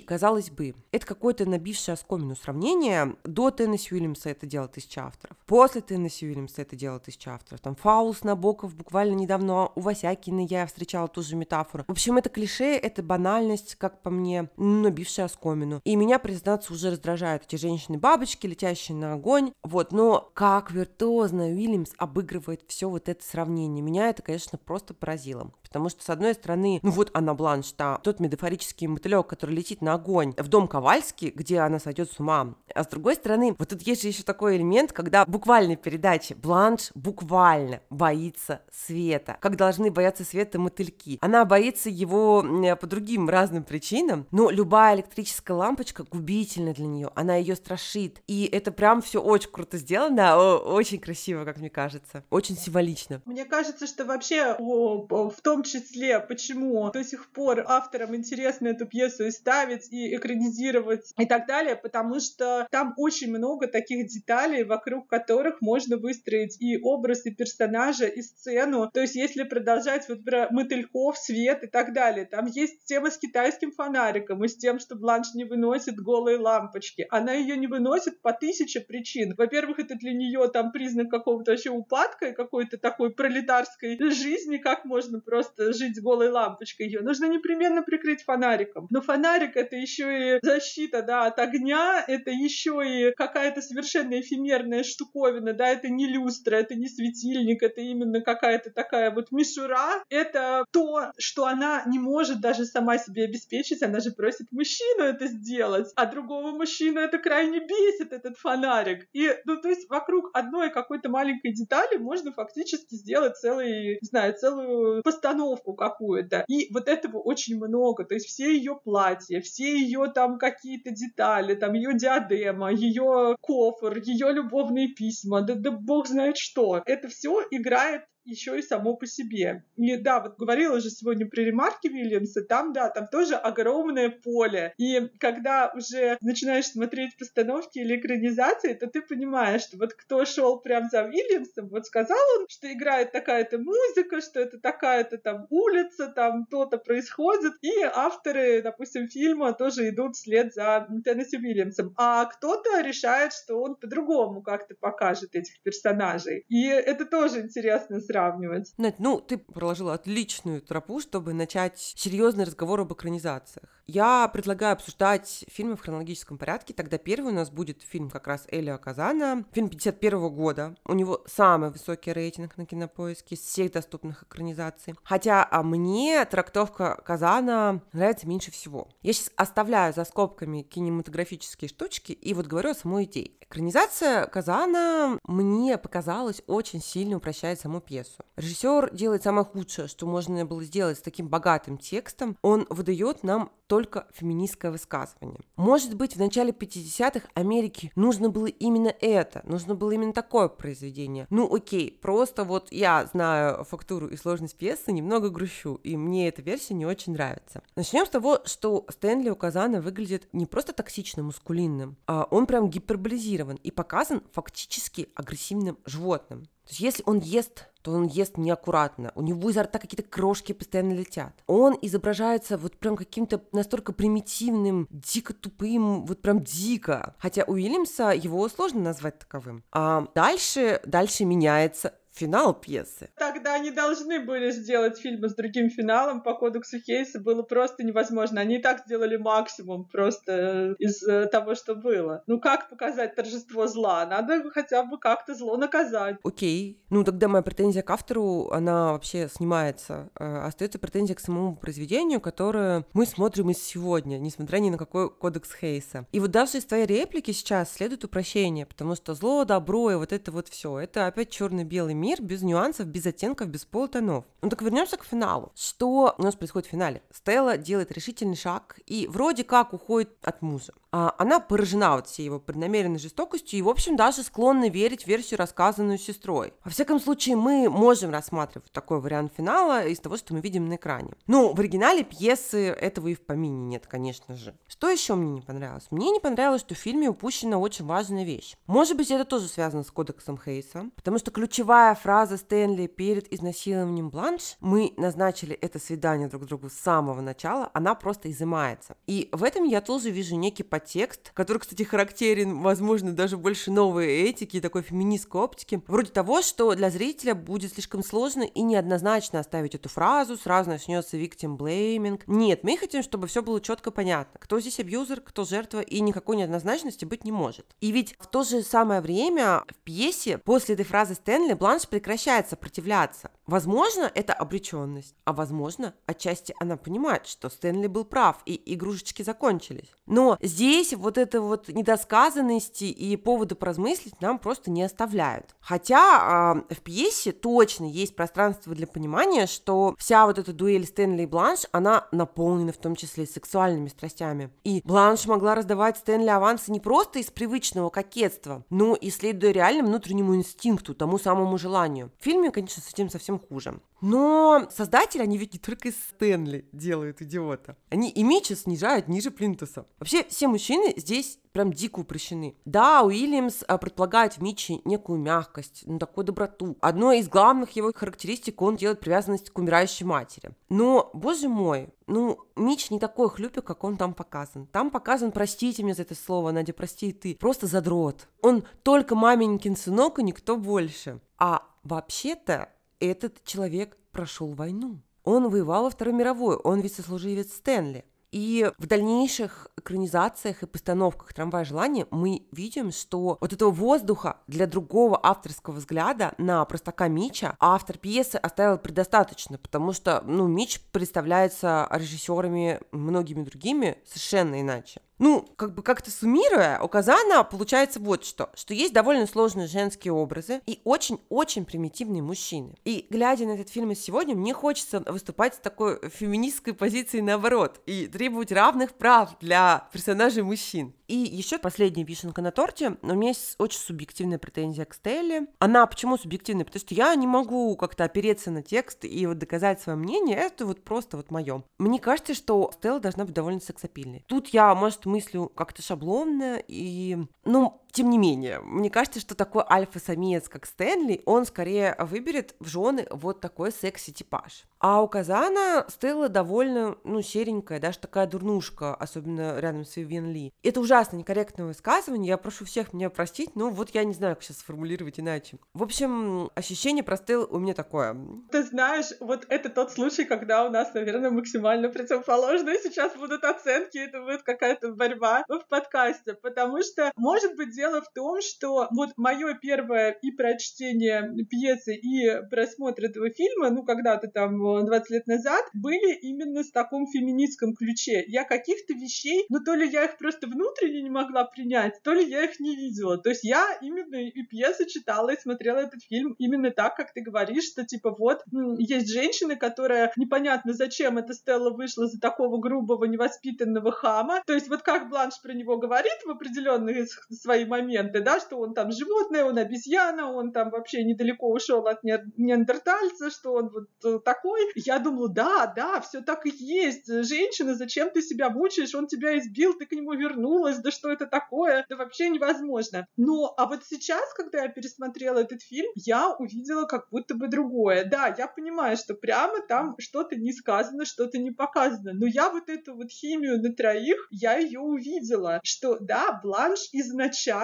казалось бы, это какое-то набившее оскомину сравнение. До Теннесси Уильямса это дело тысяча авторов. После Теннесси Уильямса это дело тысяча авторов. Там Фаус, Набоков, буквально недавно у Васякина я встречала ту же метафору. В общем, это клише, это банальность, как по мне, набившая оскомину. И меня, признаться, уже раздражают эти женщины-бабочки, летящие на огонь. Вот, но как виртуозно Уильямс обыгрывает все вот это сравнение. Меня это, конечно, просто поразило. Потому что, с одной стороны, ну вот она Бланш, да, тот метафорический мотылек, который летит на огонь в дом Ковальский, где она сойдет с ума. А с другой стороны, вот тут есть же еще такой элемент, когда буквальной передаче Бланш буквально боится света, как должны бояться света мотыльки. Она боится его по другим разным причинам, но любая электрическая лампочка губительна для нее, она ее страшит. И это прям все очень круто сделано, очень красиво, как мне кажется, очень символично. Мне кажется, что вообще в том числе, почему до сих пор авторам интересно эту пьесу и ставить, и экранизировать, и так далее, потому что там очень много таких деталей, вокруг которых можно выстроить и образ, и персонажа, и сцену. То есть, если продолжать вот про мотыльков, свет и так далее, там есть тема с китайским фонариком и с тем, что Бланш не выносит голые лампочки. Она ее не выносит по тысяче причин. Во-первых, это для нее там признак какого-то вообще упадка и какой-то такой пролетарской жизни, как можно просто просто жить с голой лампочкой ее. Нужно непременно прикрыть фонариком. Но фонарик это еще и защита, да, от огня, это еще и какая-то совершенно эфемерная штуковина, да, это не люстра, это не светильник, это именно какая-то такая вот мишура. Это то, что она не может даже сама себе обеспечить, она же просит мужчину это сделать, а другого мужчину это крайне бесит, этот фонарик. И, ну, то есть вокруг одной какой-то маленькой детали можно фактически сделать целый, не знаю, целую постановку обстановку какую-то. И вот этого очень много. То есть все ее платья, все ее там какие-то детали, там ее диадема, ее кофр, ее любовные письма, да, да бог знает что. Это все играет еще и само по себе. И да, вот говорила же сегодня про ремарки Вильямса, там, да, там тоже огромное поле. И когда уже начинаешь смотреть постановки или экранизации, то ты понимаешь, что вот кто шел прям за Вильямсом, вот сказал он, что играет такая-то музыка, что это такая-то там улица, там то-то происходит, и авторы, допустим, фильма тоже идут вслед за Теннесси Вильямсом. А кто-то решает, что он по-другому как-то покажет этих персонажей. И это тоже интересно сравнивать. Надь, ну, ты проложила отличную тропу, чтобы начать серьезный разговор об экранизациях. Я предлагаю обсуждать фильмы в хронологическом порядке. Тогда первый у нас будет фильм как раз Элио Казана, фильм 51 года. У него самый высокий рейтинг на кинопоиске из всех доступных экранизаций. Хотя а мне трактовка Казана нравится меньше всего. Я сейчас оставляю за скобками кинематографические штучки и вот говорю о самой идее. Экранизация Казана мне показалась очень сильно упрощает саму пьесу. Режиссер делает самое худшее, что можно было сделать с таким богатым текстом. Он выдает нам только только феминистское высказывание. Может быть, в начале 50-х Америке нужно было именно это, нужно было именно такое произведение. Ну окей, просто вот я знаю фактуру и сложность пьесы, немного грущу, и мне эта версия не очень нравится. Начнем с того, что Стэнли у Казана выглядит не просто токсично мускулинным, а он прям гиперболизирован и показан фактически агрессивным животным. Есть если он ест, то он ест неаккуратно, у него изо рта какие-то крошки постоянно летят. Он изображается вот прям каким-то настолько примитивным, дико тупым, вот прям дико. Хотя у Уильямса его сложно назвать таковым. А дальше, дальше меняется финал пьесы. Тогда они должны были сделать фильмы с другим финалом по кодексу Хейса. Было просто невозможно. Они и так сделали максимум просто э, из э, того, что было. Ну как показать торжество зла? Надо хотя бы как-то зло наказать. Окей. Ну тогда моя претензия к автору, она вообще снимается. Э, остается претензия к самому произведению, которое мы смотрим из сегодня, несмотря ни на какой кодекс Хейса. И вот даже из твоей реплики сейчас следует упрощение, потому что зло, добро и вот это вот все, это опять черно-белый мир без нюансов, без оттенков, без полутонов. Ну так вернемся к финалу. Что у нас происходит в финале? Стелла делает решительный шаг и вроде как уходит от мужа. А она поражена вот всей его преднамеренной жестокостью и, в общем, даже склонна верить в версию, рассказанную сестрой. Во всяком случае, мы можем рассматривать такой вариант финала из того, что мы видим на экране. Ну, в оригинале пьесы этого и в помине нет, конечно же. Что еще мне не понравилось? Мне не понравилось, что в фильме упущена очень важная вещь. Может быть, это тоже связано с кодексом Хейса, потому что ключевая фраза Стэнли перед изнасилованием Бланш, мы назначили это свидание друг другу с самого начала, она просто изымается. И в этом я тоже вижу некий подтекст, который, кстати, характерен, возможно, даже больше новой этики, такой феминистской оптики, вроде того, что для зрителя будет слишком сложно и неоднозначно оставить эту фразу, сразу начнется victim blaming. Нет, мы хотим, чтобы все было четко понятно, кто здесь абьюзер, кто жертва, и никакой неоднозначности быть не может. И ведь в то же самое время в пьесе после этой фразы Стэнли Бланш прекращает сопротивляться. Возможно, это обреченность, а возможно, отчасти она понимает, что Стэнли был прав, и игрушечки закончились. Но здесь вот это вот недосказанности и поводы поразмыслить нам просто не оставляют. Хотя э, в пьесе точно есть пространство для понимания, что вся вот эта дуэль Стэнли и Бланш, она наполнена в том числе сексуальными страстями. И Бланш могла раздавать Стэнли авансы не просто из привычного кокетства, но и следуя реальному внутреннему инстинкту, тому самому желанию. В фильме, конечно, с этим совсем хуже. Но создатели, они ведь не только из Стэнли делают идиота. Они и Митча снижают ниже Плинтуса. Вообще, все мужчины здесь прям дико упрощены. Да, Уильямс а, предполагает в Митче некую мягкость, ну, такую доброту. Одной из главных его характеристик он делает привязанность к умирающей матери. Но, боже мой, ну, Мич не такой хлюпик, как он там показан. Там показан, простите мне за это слово, Надя, прости и ты, просто задрот. Он только маменькин сынок и никто больше. А вообще-то этот человек прошел войну. Он воевал во Второй мировой, он ведь сослуживец Стэнли. И в дальнейших экранизациях и постановках «Трамвай желания» мы видим, что вот этого воздуха для другого авторского взгляда на простака Мича автор пьесы оставил предостаточно, потому что, ну, Мич представляется режиссерами многими другими совершенно иначе. Ну, как бы как-то суммируя, у Казана получается вот что, что есть довольно сложные женские образы и очень-очень примитивные мужчины. И глядя на этот фильм сегодня, мне хочется выступать с такой феминистской позицией наоборот и требовать равных прав для персонажей мужчин. И еще последняя вишенка на торте. У меня есть очень субъективная претензия к Стелле. Она почему субъективная? Потому что я не могу как-то опереться на текст и вот доказать свое мнение. Это вот просто вот мое. Мне кажется, что Стелла должна быть довольно сексапильной. Тут я, может, мыслю как-то шаблонно и... Ну, тем не менее, мне кажется, что такой альфа-самец, как Стэнли, он скорее выберет в жены вот такой секси-типаж. А у Казана Стелла довольно, ну, серенькая, даже такая дурнушка, особенно рядом с Вивен Ли. Это ужасно некорректное высказывание, я прошу всех меня простить, но вот я не знаю, как сейчас сформулировать иначе. В общем, ощущение про Стеллу у меня такое. Ты знаешь, вот это тот случай, когда у нас, наверное, максимально противоположные сейчас будут оценки, это будет какая-то борьба в подкасте, потому что, может быть, дело в том, что вот мое первое и прочтение пьесы, и просмотр этого фильма, ну, когда-то там 20 лет назад, были именно в таком феминистском ключе. Я каких-то вещей, ну, то ли я их просто внутренне не могла принять, то ли я их не видела. То есть я именно и пьесы читала, и смотрела этот фильм именно так, как ты говоришь, что типа вот есть женщина, которая непонятно зачем эта Стелла вышла за такого грубого, невоспитанного хама. То есть вот как Бланш про него говорит в определенные свои моменты, да, что он там животное, он обезьяна, он там вообще недалеко ушел от неандертальца, что он вот э, такой. Я думала, да, да, все так и есть. Женщина, зачем ты себя мучаешь? Он тебя избил, ты к нему вернулась, да что это такое? Да вообще невозможно. Но, а вот сейчас, когда я пересмотрела этот фильм, я увидела как будто бы другое. Да, я понимаю, что прямо там что-то не сказано, что-то не показано, но я вот эту вот химию на троих, я ее увидела, что да, Бланш изначально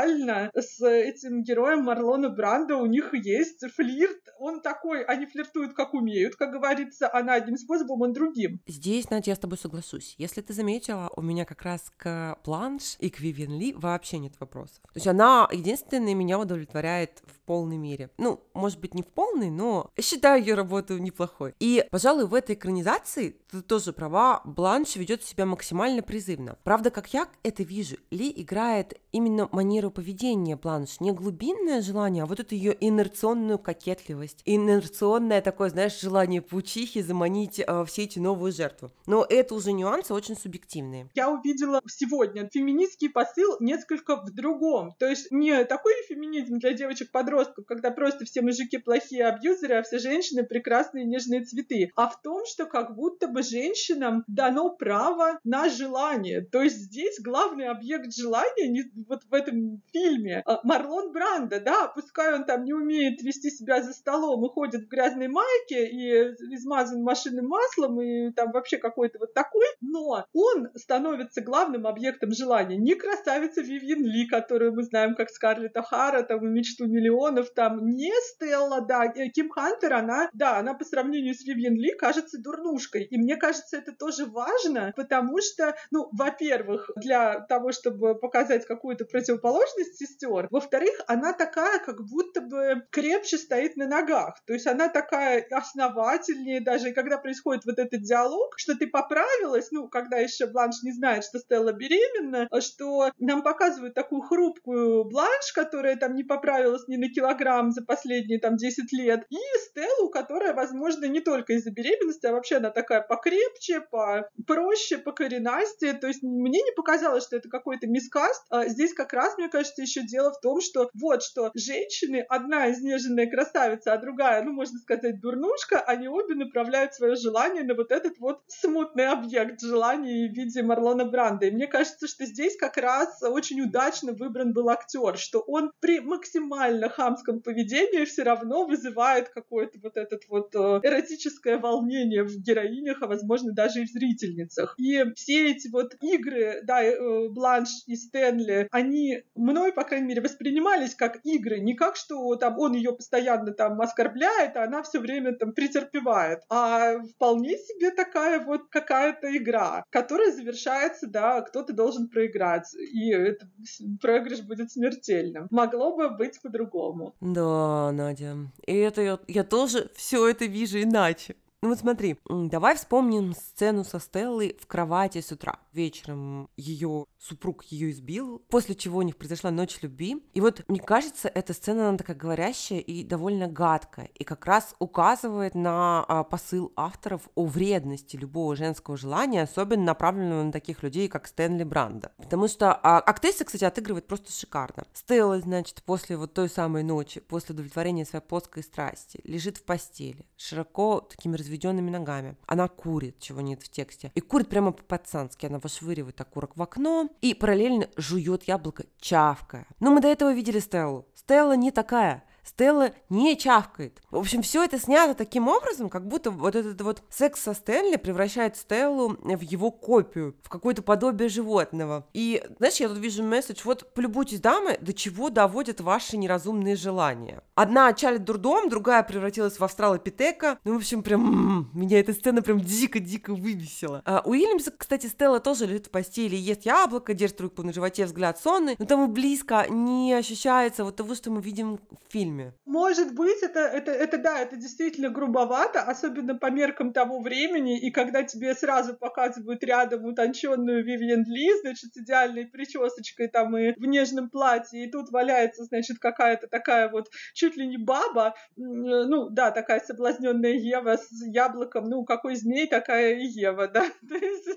с этим героем Марлона Бранда у них есть флирт, он такой, они флиртуют как умеют, как говорится, она одним способом, он другим. Здесь, Надя, я с тобой соглашусь. Если ты заметила, у меня как раз к Бланш и к Вивиан Ли вообще нет вопросов. То есть она единственная меня удовлетворяет в полной мере. Ну, может быть, не в полной, но считаю ее работу неплохой. И, пожалуй, в этой экранизации, ты тоже права, Бланш ведет себя максимально призывно. Правда, как я это вижу, Ли играет именно манеру поведения Бланш, не глубинное желание, а вот эту ее инерционную кокетливость, инерционное такое, знаешь, желание паучихи заманить э, все эти новую жертву. Но это уже нюансы очень субъективные. Я увидела сегодня феминистский посыл несколько в другом. То есть не такой феминизм для девочек-подростков, когда просто все мужики плохие абьюзеры, а все женщины прекрасные нежные цветы, а в том, что как будто бы женщинам дано право на желание. То есть здесь главный объект желания не, вот в этом фильме а, Марлон Бранда, да, пускай он там не умеет вести себя за столом и ходит в грязной майке и измазан машинным маслом и там вообще какой-то вот такой, но он становится главным объектом желания. Не красавица Вивьен Ли, которую мы знаем как Скарлетт О'Хара, там, мечту миллионов, там, не Стелла, да, э, Ким Хантер, она, да, она по сравнению с Вивьен Ли кажется дурнушкой. И мне кажется, это тоже важно, потому что, ну, во-первых, для того, чтобы показать какую-то противоположность сестер, во-вторых, она такая, как будто бы крепче стоит на ногах. То есть она такая основательнее даже, и когда происходит вот этот диалог, что ты поправилась, ну, когда еще Бланш не знает, что Стелла беременна, что нам показывают такую хрупкую Бланш, которая там не поправилась ни на килограмм за последние там 10 лет, и Стеллу, которая, возможно, не только из-за беременности, а вообще она такая покрепче, попроще, покоренастее. То есть мне не показалось, что это какой-то мискаст. А здесь как раз, мне кажется, еще дело в том, что вот что женщины, одна изнеженная красавица, а другая, ну, можно сказать, дурнушка, они обе направляют свое желание на вот этот вот смутный объект желания в виде Марлона Бранда. И мне кажется, что здесь как раз очень удачно выбран был актер, что он при максимально хамском поведении все равно вызывает какое-то вот этот вот э, эротическое волнение в героинях, а возможно даже и в зрительницах. И все эти вот игры, да, э, Бланш и Стэнли, они мной, по крайней мере, воспринимались как игры, не как, что там он ее постоянно там оскорбляет, а она все время там претерпевает, а вполне себе такая вот какая-то игра, которая завершается, да, кто-то должен проиграть, и этот проигрыш будет смертельным. Могло бы быть по-другому. Да, Надя. И это я, я тоже все это вижу иначе. Ну вот смотри, давай вспомним сцену со Стеллой в кровати с утра. Вечером ее супруг ее избил, после чего у них произошла ночь любви. И вот мне кажется, эта сцена, она такая говорящая и довольно гадкая, и как раз указывает на а, посыл авторов о вредности любого женского желания, особенно направленного на таких людей, как Стэнли Бранда. Потому что а, актриса, кстати, отыгрывает просто шикарно. Стелла, значит, после вот той самой ночи, после удовлетворения своей плоской страсти, лежит в постели, широко такими разведенными ногами. Она курит, чего нет в тексте. И курит прямо по-пацански. Она вышвыривает окурок в окно и параллельно жует яблоко, чавкая. Но мы до этого видели Стеллу. Стелла не такая. Стелла не чавкает. В общем, все это снято таким образом, как будто вот этот вот секс со Стэнли превращает Стеллу в его копию, в какое-то подобие животного. И, знаешь, я тут вижу месседж, вот полюбуйтесь, дамы, до чего доводят ваши неразумные желания. Одна отчалит дурдом, другая превратилась в австралопитека. Ну, в общем, прям м-м, меня эта сцена прям дико-дико вывесила. А, у Уильямса, кстати, Стелла тоже лежит в постели, ест яблоко, держит руку на животе, взгляд сонный, но там и близко не ощущается вот того, что мы видим в фильме. Может быть, это, это, это да, это действительно грубовато, особенно по меркам того времени, и когда тебе сразу показывают рядом утонченную Вивиан Ли, значит, с идеальной причесочкой там и в нежном платье, и тут валяется, значит, какая-то такая вот чуть ли не баба, ну да, такая соблазненная Ева с яблоком, ну какой змей, такая и Ева, да, то есть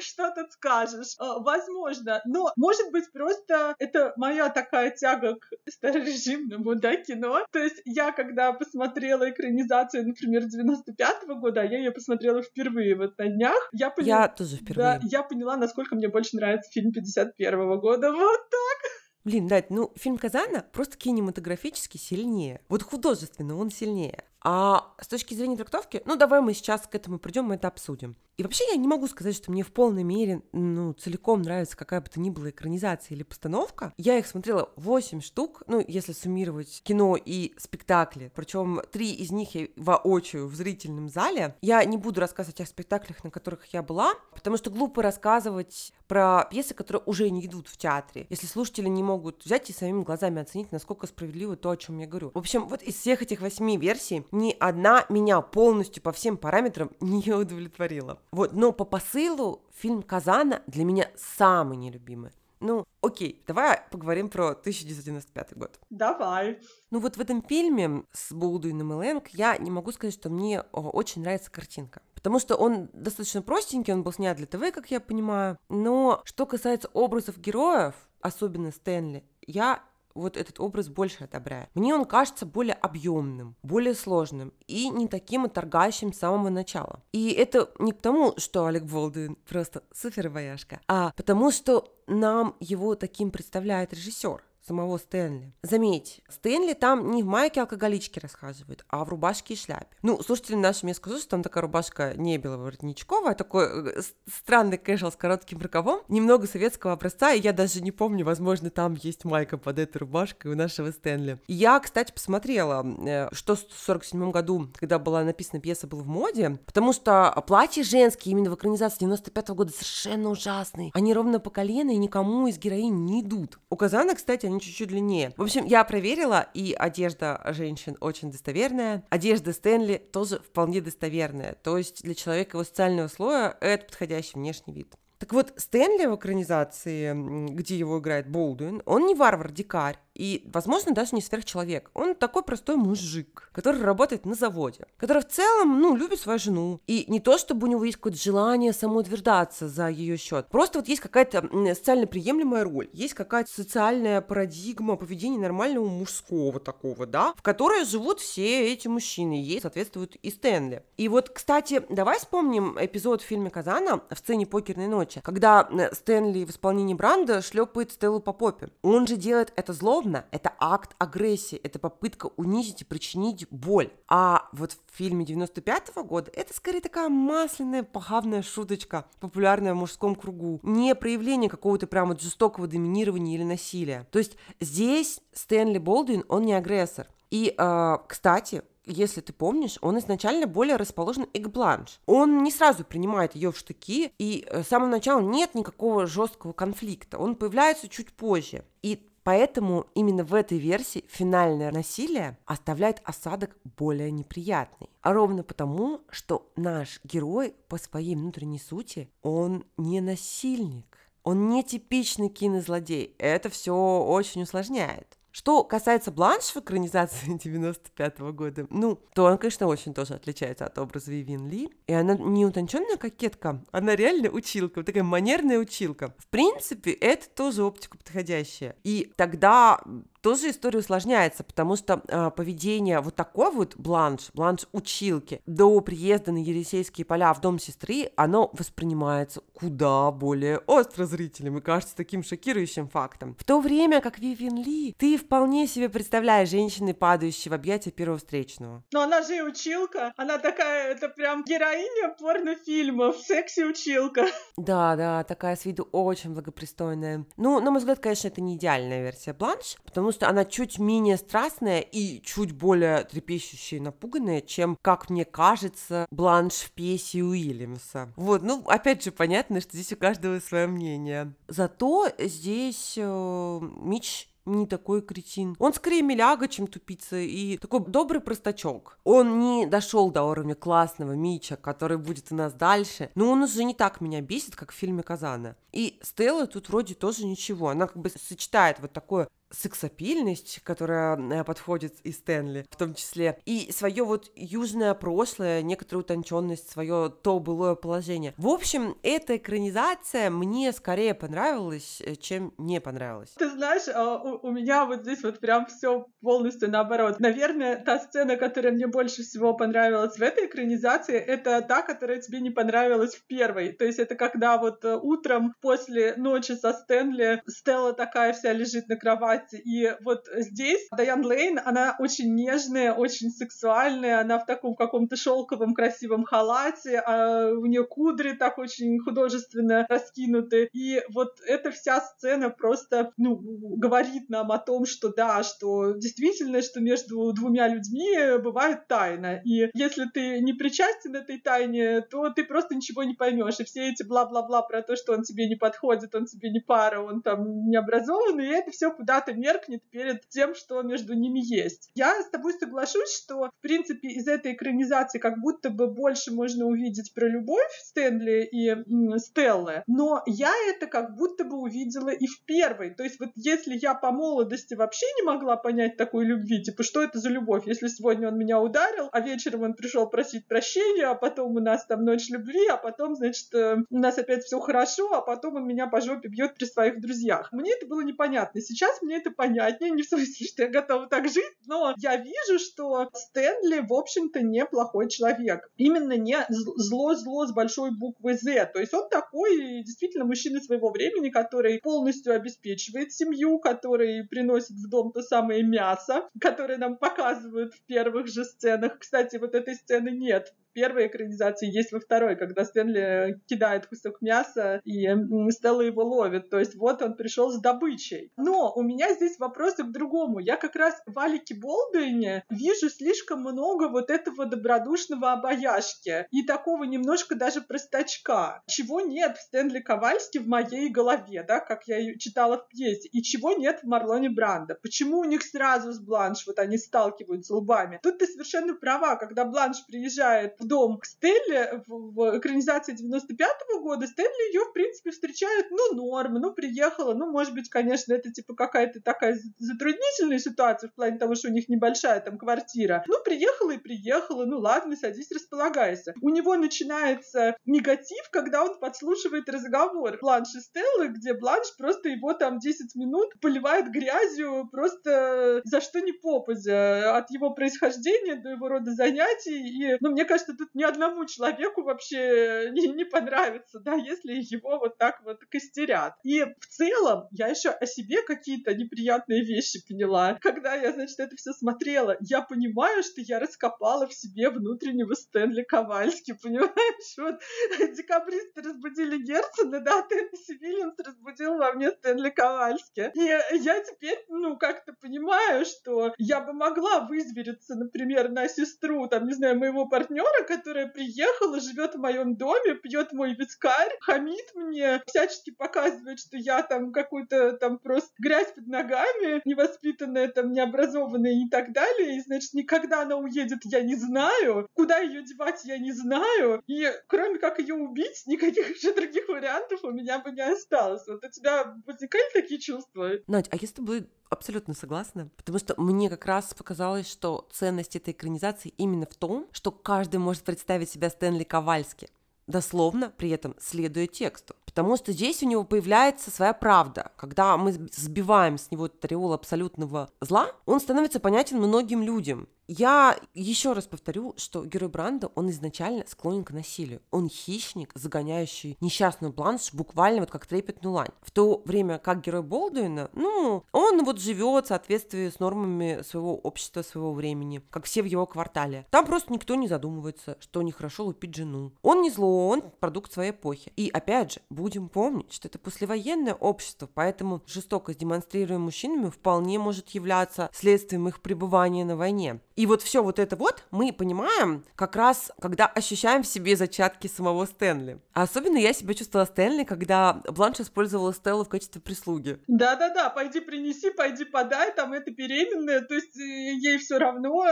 что тут скажешь? А, возможно, но может быть просто это моя такая тяга к старорежимному, да, кино, то есть я, когда посмотрела экранизацию, например, 95-го года, я ее посмотрела впервые вот на днях, я поняла... Я тоже впервые. Да, я поняла, насколько мне больше нравится фильм 51-го года. Вот так! Блин, Надь, ну фильм Казана просто кинематографически сильнее. Вот художественно он сильнее. А с точки зрения трактовки, ну давай мы сейчас к этому придем, мы это обсудим. И вообще я не могу сказать, что мне в полной мере, ну, целиком нравится какая бы то ни была экранизация или постановка. Я их смотрела 8 штук, ну, если суммировать кино и спектакли. Причем три из них я воочию в зрительном зале. Я не буду рассказывать о спектаклях, на которых я была, потому что глупо рассказывать про пьесы, которые уже не идут в театре, если слушатели не могут взять и своими глазами оценить, насколько справедливо то, о чем я говорю. В общем, вот из всех этих восьми версий ни одна меня полностью по всем параметрам не удовлетворила. Вот, но по посылу фильм Казана для меня самый нелюбимый. Ну, окей, давай поговорим про 1995 год. Давай. Ну вот в этом фильме с Болдуином и Лэнг я не могу сказать, что мне очень нравится картинка. Потому что он достаточно простенький, он был снят для ТВ, как я понимаю. Но что касается образов героев, особенно Стэнли, я вот этот образ больше одобряю. Мне он кажется более объемным, более сложным и не таким отторгающим с самого начала. И это не потому, что Олег Болдуин просто супер вояшка, а потому что нам его таким представляет режиссер самого Стэнли. Заметь, Стэнли там не в майке алкоголички расхаживает, а в рубашке и шляпе. Ну, слушатели наши мне скажут, что там такая рубашка не беловоротничковая, а такой э, странный кэжуал с коротким рукавом, немного советского образца, и я даже не помню, возможно, там есть майка под этой рубашкой у нашего Стэнли. Я, кстати, посмотрела, э, что в 47 году, когда была написана пьеса, был в моде, потому что платья женские именно в экранизации 95 -го года совершенно ужасные. Они ровно по колено и никому из героинь не идут. У Казана, кстати, они чуть-чуть длиннее. В общем, я проверила, и одежда женщин очень достоверная. Одежда Стэнли тоже вполне достоверная. То есть для человека его социального слоя это подходящий внешний вид. Так вот, Стэнли в экранизации, где его играет Болдуин, он не варвар-дикарь, и, возможно, даже не сверхчеловек. Он такой простой мужик, который работает на заводе, который в целом, ну, любит свою жену. И не то, чтобы у него есть какое-то желание самоутверждаться за ее счет. Просто вот есть какая-то социально приемлемая роль, есть какая-то социальная парадигма поведения нормального мужского такого, да, в которой живут все эти мужчины, ей соответствуют и Стэнли. И вот, кстати, давай вспомним эпизод в фильме Казана в сцене покерной ночи, когда Стэнли в исполнении Бранда шлепает Стеллу по попе. Он же делает это злобно, злобно, это акт агрессии, это попытка унизить и причинить боль. А вот в фильме 95 -го года это скорее такая масляная, похабная шуточка, популярная в мужском кругу. Не проявление какого-то прямо жестокого доминирования или насилия. То есть здесь Стэнли Болдуин, он не агрессор. И, э, кстати, если ты помнишь, он изначально более расположен к Бланш. Он не сразу принимает ее в штыки, и э, с самого начала нет никакого жесткого конфликта. Он появляется чуть позже. И Поэтому именно в этой версии финальное насилие оставляет осадок более неприятный. А ровно потому, что наш герой по своей внутренней сути, он не насильник. Он не типичный кинозлодей. Это все очень усложняет. Что касается Бланш в экранизации 95 -го года, ну, то он, конечно, очень тоже отличается от образа Вивин Ли. И она не утонченная кокетка, она реально училка, такая манерная училка. В принципе, это тоже оптика подходящая. И тогда тоже история усложняется, потому что э, поведение вот такой вот бланш, бланш училки до приезда на Елисейские поля в дом сестры, оно воспринимается куда более остро зрителям и кажется таким шокирующим фактом. В то время как Вивиан Ли, ты вполне себе представляешь женщины, падающие в объятия первого встречного. Но она же и училка, она такая, это прям героиня порнофильмов, секси-училка. Да, да, такая с виду очень благопристойная. Ну, на мой взгляд, конечно, это не идеальная версия Бланш, потому что она чуть менее страстная и чуть более трепещущая и напуганная, чем, как мне кажется, Бланш в пьесе Уильямса. Вот, ну, опять же, понятно, что здесь у каждого свое мнение. Зато здесь э, Мич не такой кретин. Он скорее миляга, чем тупица, и такой добрый простачок. Он не дошел до уровня классного Мича, который будет у нас дальше, но он уже не так меня бесит, как в фильме Казана. И Стелла тут вроде тоже ничего. Она как бы сочетает вот такое сексапильность, которая э, подходит и Стэнли в том числе, и свое вот южное прошлое, некоторую утонченность, свое то былое положение. В общем, эта экранизация мне скорее понравилась, э, чем не понравилась. Ты знаешь, а, у, у меня вот здесь вот прям все полностью наоборот. Наверное, та сцена, которая мне больше всего понравилась в этой экранизации, это та, которая тебе не понравилась в первой. То есть это когда вот э, утром после ночи со Стэнли Стелла такая вся лежит на кровати, кровати. И вот здесь Дайан Лейн, она очень нежная, очень сексуальная, она в таком каком-то шелковом красивом халате, а у нее кудри так очень художественно раскинуты. И вот эта вся сцена просто, ну, говорит нам о том, что да, что действительно, что между двумя людьми бывает тайна. И если ты не причастен этой тайне, то ты просто ничего не поймешь. И все эти бла-бла-бла про то, что он тебе не подходит, он тебе не пара, он там не образованный, и это все куда-то как меркнет перед тем, что между ними есть. Я с тобой соглашусь, что, в принципе, из этой экранизации как будто бы больше можно увидеть про любовь Стэнли и м, Стеллы, но я это как будто бы увидела и в первой. То есть вот если я по молодости вообще не могла понять такой любви, типа, что это за любовь, если сегодня он меня ударил, а вечером он пришел просить прощения, а потом у нас там ночь любви, а потом, значит, э, у нас опять все хорошо, а потом он меня по жопе бьет при своих друзьях. Мне это было непонятно. Сейчас мне это понятнее, не в смысле, что я готова так жить, но я вижу, что Стэнли, в общем-то, неплохой человек. Именно не зло-зло с большой буквы «З». То есть он такой действительно мужчина своего времени, который полностью обеспечивает семью, который приносит в дом то самое мясо, которое нам показывают в первых же сценах. Кстати, вот этой сцены нет первой экранизации, есть во второй, когда Стэнли кидает кусок мяса, и Стелла его ловит. То есть вот он пришел с добычей. Но у меня здесь вопросы к другому. Я как раз в Алике Болдуине вижу слишком много вот этого добродушного обаяшки и такого немножко даже простачка. Чего нет в Стэнли Ковальске в моей голове, да, как я читала в пьесе, и чего нет в Марлоне Бранда. Почему у них сразу с Бланш вот они сталкиваются лбами? Тут ты совершенно права, когда Бланш приезжает в дом к Стелле в, экранизации 95-го года, Стэнли ее, в принципе, встречает, ну, норм, ну, приехала, ну, может быть, конечно, это, типа, какая-то такая затруднительная ситуация в плане того, что у них небольшая там квартира. Ну, приехала и приехала, ну, ладно, садись, располагайся. У него начинается негатив, когда он подслушивает разговор Бланш и Стеллы, где Бланш просто его там 10 минут поливает грязью просто за что ни попадя, от его происхождения до его рода занятий, и, ну, мне кажется, тут ни одному человеку вообще не, не понравится, да, если его вот так вот костерят. И в целом я еще о себе какие-то неприятные вещи поняла. Когда я, значит, это все смотрела, я понимаю, что я раскопала в себе внутреннего Стэнли Ковальски, понимаешь? Вот декабристы разбудили Герцена, да, Теннесси Вильямс разбудил во мне Стэнли Ковальски. И я теперь, ну, как-то понимаю, что я бы могла вызвериться, например, на сестру, там, не знаю, моего партнера, которая приехала, живет в моем доме, пьет мой вискарь, хамит мне, всячески показывает, что я там какую-то там просто грязь под ногами, невоспитанная, там, необразованная и так далее. И, значит, никогда она уедет, я не знаю. Куда ее девать, я не знаю. И кроме как ее убить, никаких еще других вариантов у меня бы не осталось. Вот у тебя возникали такие чувства? Надь, а с тобой абсолютно согласна, потому что мне как раз показалось, что ценность этой экранизации именно в том, что каждый может представить себя Стэнли Ковальски, дословно при этом следуя тексту. Потому что здесь у него появляется своя правда. Когда мы сбиваем с него этот ореол абсолютного зла, он становится понятен многим людям. Я еще раз повторю, что герой Бранда, он изначально склонен к насилию. Он хищник, загоняющий несчастную Бланш буквально вот как трепетную лань. В то время как герой Болдуина, ну, он вот живет в соответствии с нормами своего общества, своего времени, как все в его квартале. Там просто никто не задумывается, что нехорошо лупить жену. Он не зло, он продукт своей эпохи. И опять же, будем помнить, что это послевоенное общество, поэтому жестокость, демонстрируемая мужчинами, вполне может являться следствием их пребывания на войне. И вот все вот это вот мы понимаем как раз, когда ощущаем в себе зачатки самого Стэнли. А особенно я себя чувствовала Стэнли, когда Бланш использовала Стеллу в качестве прислуги. Да-да-да, пойди принеси, пойди подай, там это беременная, то есть э, ей все равно.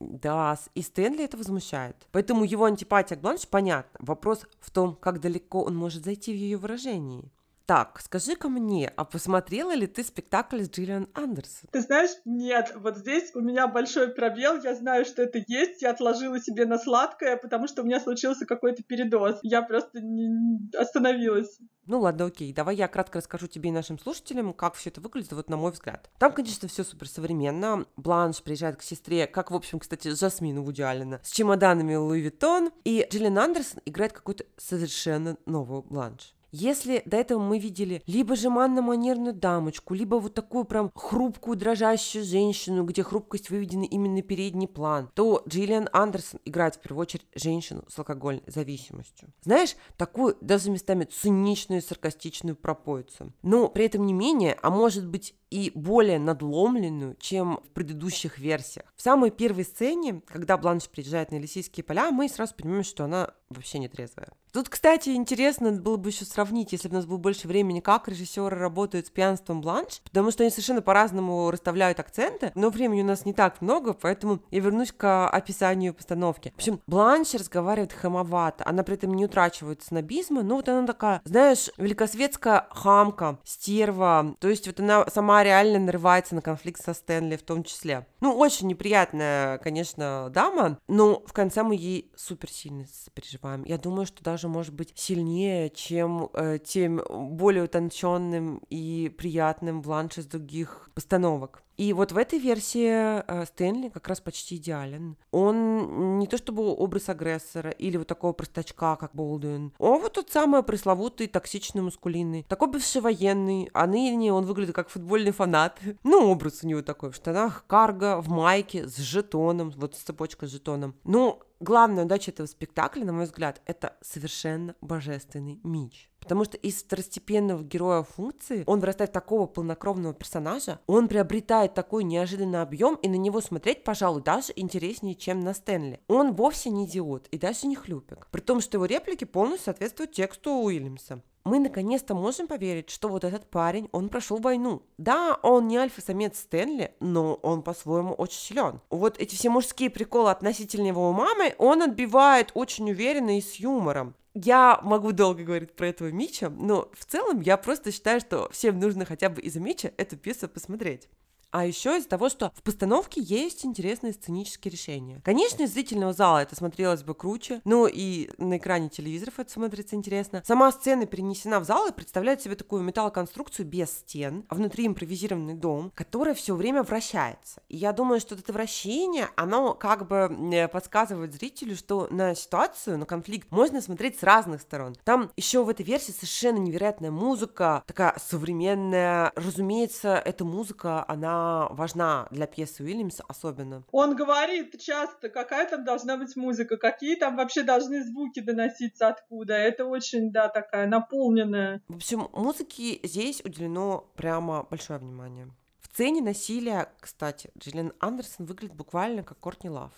Да, и Стэнли это возмущает. Поэтому его антипатия к Бланш понятна. Вопрос в том, как далеко он может зайти в ее выражении. Так, скажи-ка мне, а посмотрела ли ты спектакль с Джиллиан Андерсон? Ты знаешь, нет, вот здесь у меня большой пробел, я знаю, что это есть, я отложила себе на сладкое, потому что у меня случился какой-то передоз. Я просто не остановилась. Ну ладно, окей, давай я кратко расскажу тебе и нашим слушателям, как все это выглядит, вот на мой взгляд. Там, конечно, все суперсовременно. Бланш приезжает к сестре, как, в общем, кстати, Жасмин Вуди Аллена, с чемоданами Луи Виттон, и Джиллиан Андерсон играет какую-то совершенно новую Бланш. Если до этого мы видели либо жеманно-манерную дамочку, либо вот такую прям хрупкую, дрожащую женщину, где хрупкость выведена именно передний план, то Джиллиан Андерсон играет в первую очередь женщину с алкогольной зависимостью. Знаешь, такую даже местами циничную, саркастичную пропоицу. Но при этом не менее, а может быть и более надломленную, чем в предыдущих версиях. В самой первой сцене, когда Бланш приезжает на Елисейские поля, мы сразу понимаем, что она вообще не трезвая. Тут, кстати, интересно было бы еще сравнить, если бы у нас было больше времени, как режиссеры работают с пьянством Бланш, потому что они совершенно по-разному расставляют акценты, но времени у нас не так много, поэтому я вернусь к описанию постановки. В общем, Бланш разговаривает хамовато, она при этом не утрачивает снобизма, но вот она такая, знаешь, великосветская хамка, стерва, то есть вот она сама реально нарывается на конфликт со Стэнли в том числе. Ну, очень неприятная, конечно, дама, но в конце мы ей супер сильно сопереживаем. Я думаю, что даже может быть сильнее, чем э, тем более утонченным и приятным бланш из других постановок. И вот в этой версии э, Стэнли как раз почти идеален. Он не то чтобы образ агрессора или вот такого простачка, как Болдуин, он вот тот самый пресловутый токсичный мускулинный, такой бывший военный, а ныне он выглядит как футбольный фанат. Ну, образ у него такой, в штанах карго, в майке, с жетоном, вот с цепочкой с жетоном. Ну, главная удача этого спектакля, на мой взгляд, это совершенно божественный меч. Потому что из второстепенного героя функции он вырастает такого полнокровного персонажа, он приобретает такой неожиданный объем, и на него смотреть, пожалуй, даже интереснее, чем на Стэнли. Он вовсе не идиот и даже не хлюпик. При том, что его реплики полностью соответствуют тексту Уильямса мы наконец-то можем поверить, что вот этот парень, он прошел войну. Да, он не альфа-самец Стэнли, но он по-своему очень силен. Вот эти все мужские приколы относительно его мамы он отбивает очень уверенно и с юмором. Я могу долго говорить про этого Мича, но в целом я просто считаю, что всем нужно хотя бы из-за Мича эту пьесу посмотреть. А еще из-за того, что в постановке есть интересные сценические решения. Конечно, из зрительного зала это смотрелось бы круче, но и на экране телевизоров это смотрится интересно. Сама сцена перенесена в зал и представляет себе такую металлоконструкцию без стен, а внутри импровизированный дом, который все время вращается. И я думаю, что это вращение, оно как бы э, подсказывает зрителю, что на ситуацию, на конфликт можно смотреть с разных сторон. Там еще в этой версии совершенно невероятная музыка, такая современная. Разумеется, эта музыка, она важна для пьесы Уильямса особенно. Он говорит часто, какая там должна быть музыка, какие там вообще должны звуки доноситься откуда. Это очень, да, такая наполненная. В общем, музыке здесь уделено прямо большое внимание. В сцене насилия, кстати, Джиллиан Андерсон выглядит буквально как Кортни Лав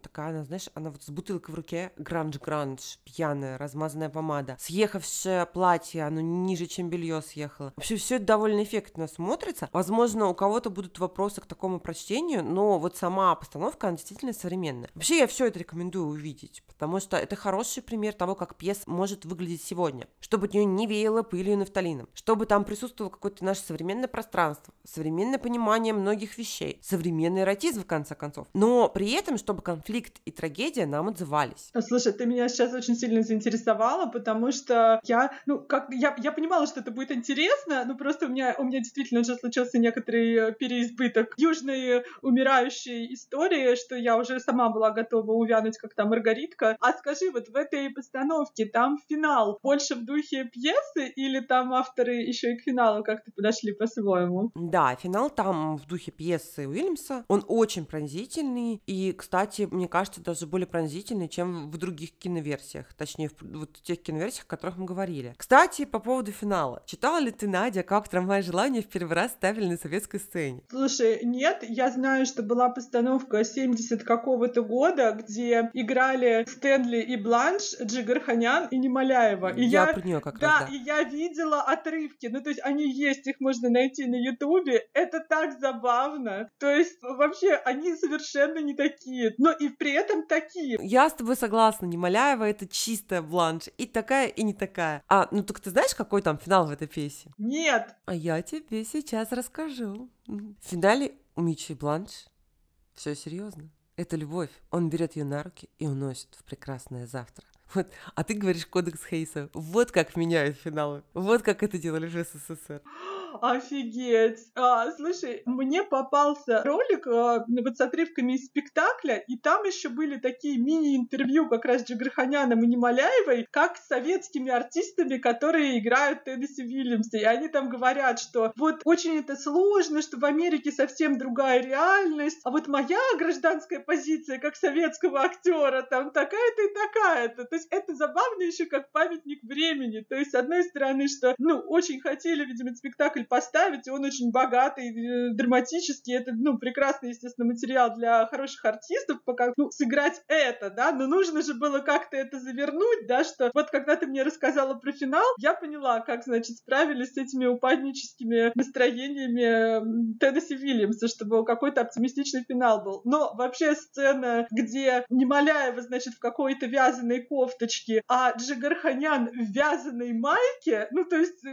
такая, она, знаешь, она вот с бутылкой в руке, гранж-гранж, пьяная, размазанная помада, съехавшее платье, оно ниже, чем белье съехало. Вообще все это довольно эффектно смотрится. Возможно, у кого-то будут вопросы к такому прочтению, но вот сама постановка, она действительно современная. Вообще я все это рекомендую увидеть, потому что это хороший пример того, как пьеса может выглядеть сегодня. Чтобы от нее не веяло пылью и нафталином, чтобы там присутствовало какое-то наше современное пространство, современное понимание многих вещей, современный эротизм, в конце концов. Но при этом, чтобы конфликт и трагедия нам отзывались. Слушай, ты меня сейчас очень сильно заинтересовала, потому что я, ну, как я, я понимала, что это будет интересно, но просто у меня, у меня действительно уже случился некоторый э, переизбыток южной умирающей истории, что я уже сама была готова увянуть, как там Маргаритка. А скажи, вот в этой постановке там финал больше в духе пьесы или там авторы еще и к финалу как-то подошли по-своему? Да, финал там в духе пьесы Уильямса. Он очень пронзительный и, кстати, мне кажется, даже более пронзительный, чем в других киноверсиях, точнее, в вот тех киноверсиях, о которых мы говорили. Кстати, по поводу финала. Читала ли ты, Надя, как «Трамвай желания» в первый раз ставили на советской сцене? Слушай, нет, я знаю, что была постановка 70 какого-то года, где играли Стэнли и Бланш, Джигарханян и Немоляева. И я, я про нее как да, раз, да, и я видела отрывки. Ну, то есть они есть, их можно найти на Ютубе. Это так забавно. То есть вообще они совершенно не такие, но и при этом такие. Я с тобой согласна, Немоляева это чистая Бланш, и такая, и не такая. А, ну так ты знаешь, какой там финал в этой пьесе? Нет. А я тебе сейчас расскажу. В финале у Мичи Бланш все серьезно. Это любовь. Он берет ее на руки и уносит в прекрасное завтра. Вот. А ты говоришь кодекс Хейса. Вот как меняют финалы. Вот как это делали в СССР. Офигеть! А, слушай, мне попался ролик а, вот с отрывками из спектакля, и там еще были такие мини-интервью как раз Джигарханяном и Немоляевой, как с советскими артистами, которые играют Теннесси Вильямса. И они там говорят, что вот очень это сложно, что в Америке совсем другая реальность, а вот моя гражданская позиция как советского актера там такая-то и такая-то. То есть это забавно еще как памятник времени. То есть, с одной стороны, что, ну, очень хотели, видимо, спектакль поставить, и он очень богатый, э, драматический, это, ну, прекрасный, естественно, материал для хороших артистов, пока, ну, сыграть это, да, но нужно же было как-то это завернуть, да, что вот когда ты мне рассказала про финал, я поняла, как, значит, справились с этими упадническими настроениями Теннесси Вильямса, чтобы какой-то оптимистичный финал был. Но вообще сцена, где Немоляева, значит, в какой-то вязаной кофточке, а Джигарханян в вязаной майке, ну, то есть э,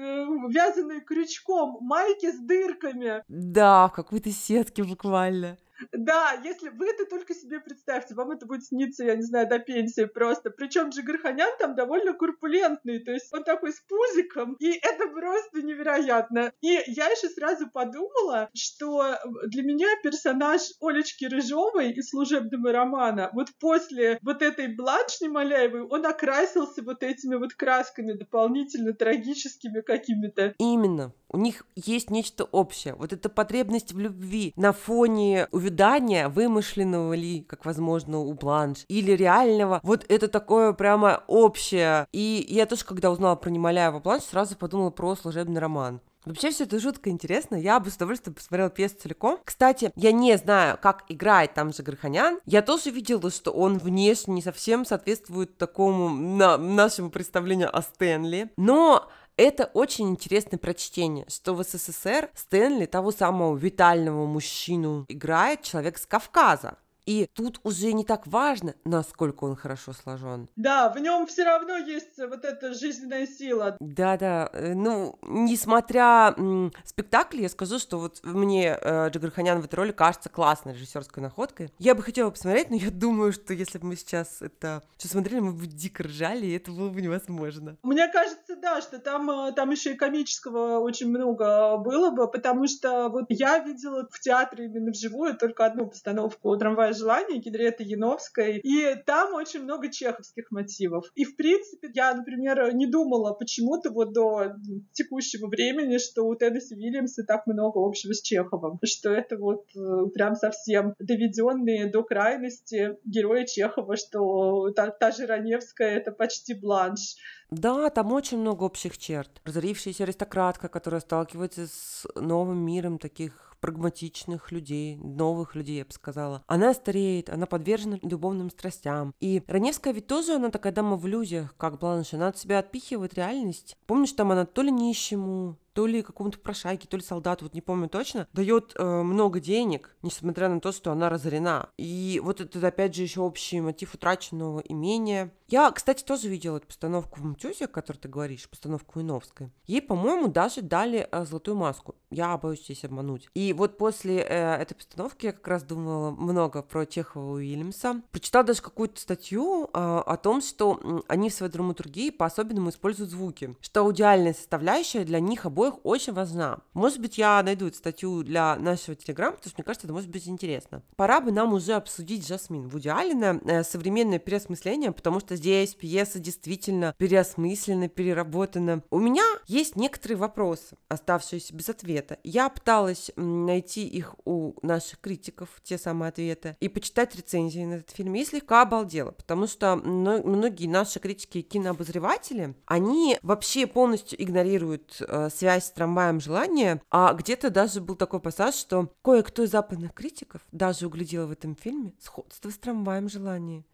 вязаной крючком, крючком, майки с дырками. Да, в какой-то сетке буквально. Да, если вы это только себе представьте, вам это будет сниться, я не знаю, до пенсии просто. Причем Джигарханян там довольно курпулентный, то есть он такой с пузиком, и это просто невероятно. И я еще сразу подумала, что для меня персонаж Олечки Рыжовой из служебного романа, вот после вот этой Бланш Немоляевой, он окрасился вот этими вот красками дополнительно трагическими какими-то. Именно. У них есть нечто общее. Вот эта потребность в любви на фоне увидания ожидания вымышленного ли, как возможно у Бланш, или реального. Вот это такое прямо общее. И я тоже, когда узнала про Немоляева Бланш, сразу подумала про служебный роман. Вообще все это жутко интересно. Я бы с удовольствием посмотрела пьесу целиком. Кстати, я не знаю, как играет там же Гарханян. Я тоже видела, что он внешне не совсем соответствует такому на, нашему представлению о Стэнли. Но это очень интересное прочтение, что в СССР Стэнли, того самого витального мужчину, играет человек с Кавказа. И тут уже не так важно, насколько он хорошо сложен. Да, в нем все равно есть вот эта жизненная сила. Да-да, э, ну, несмотря м, спектакль, я скажу, что вот мне э, Джигарханян в этой роли кажется классной режиссерской находкой. Я бы хотела посмотреть, но я думаю, что если бы мы сейчас это все смотрели, мы бы дико ржали, и это было бы невозможно. Мне кажется, да, что там, э, там еще и комического очень много было бы, потому что вот я видела в театре именно вживую только одну постановку «Трамвая желание Генриетты Яновской, и там очень много чеховских мотивов. И, в принципе, я, например, не думала почему-то вот до текущего времени, что у Теннесси Вильямса так много общего с Чеховым, что это вот э, прям совсем доведенные до крайности герои Чехова, что та, та же Раневская — это почти бланш. Да, там очень много общих черт. Разорившаяся аристократка, которая сталкивается с новым миром таких прагматичных людей, новых людей, я бы сказала. Она стареет, она подвержена любовным страстям. И Раневская ведь тоже, она такая дама в иллюзиях, как Бланш, она от себя отпихивает реальность. Помнишь, там она то ли нищему, то ли какому-то прошайке, то ли солдату, вот не помню точно, дает э, много денег, несмотря на то, что она разорена. И вот это, опять же, еще общий мотив утраченного имения. Я, кстати, тоже видела эту постановку в Мтюзе, о которой ты говоришь, постановку Иновской. Ей, по-моему, даже дали э, золотую маску. Я боюсь здесь обмануть. И вот после э, этой постановки я как раз думала много про Чехова Уильямса. Прочитала даже какую-то статью э, о том, что они в своей драматургии по-особенному используют звуки, что аудиальная составляющая для них обоих очень важна. Может быть, я найду эту статью для нашего телеграма, потому что мне кажется, это может быть интересно. Пора бы нам уже обсудить Жасмин Вуди Аллена, э, современное переосмысление, потому что здесь пьеса действительно переосмыслена, переработана. У меня есть некоторые вопросы, оставшиеся без ответа. Я пыталась найти их у наших критиков, те самые ответы, и почитать рецензии на этот фильм, и слегка обалдела, потому что многие наши критики и кинообозреватели, они вообще полностью игнорируют э, связь с трамваем желания, а где-то даже был такой пассаж, что кое-кто из западных критиков даже углядел в этом фильме сходство с трамваем желания.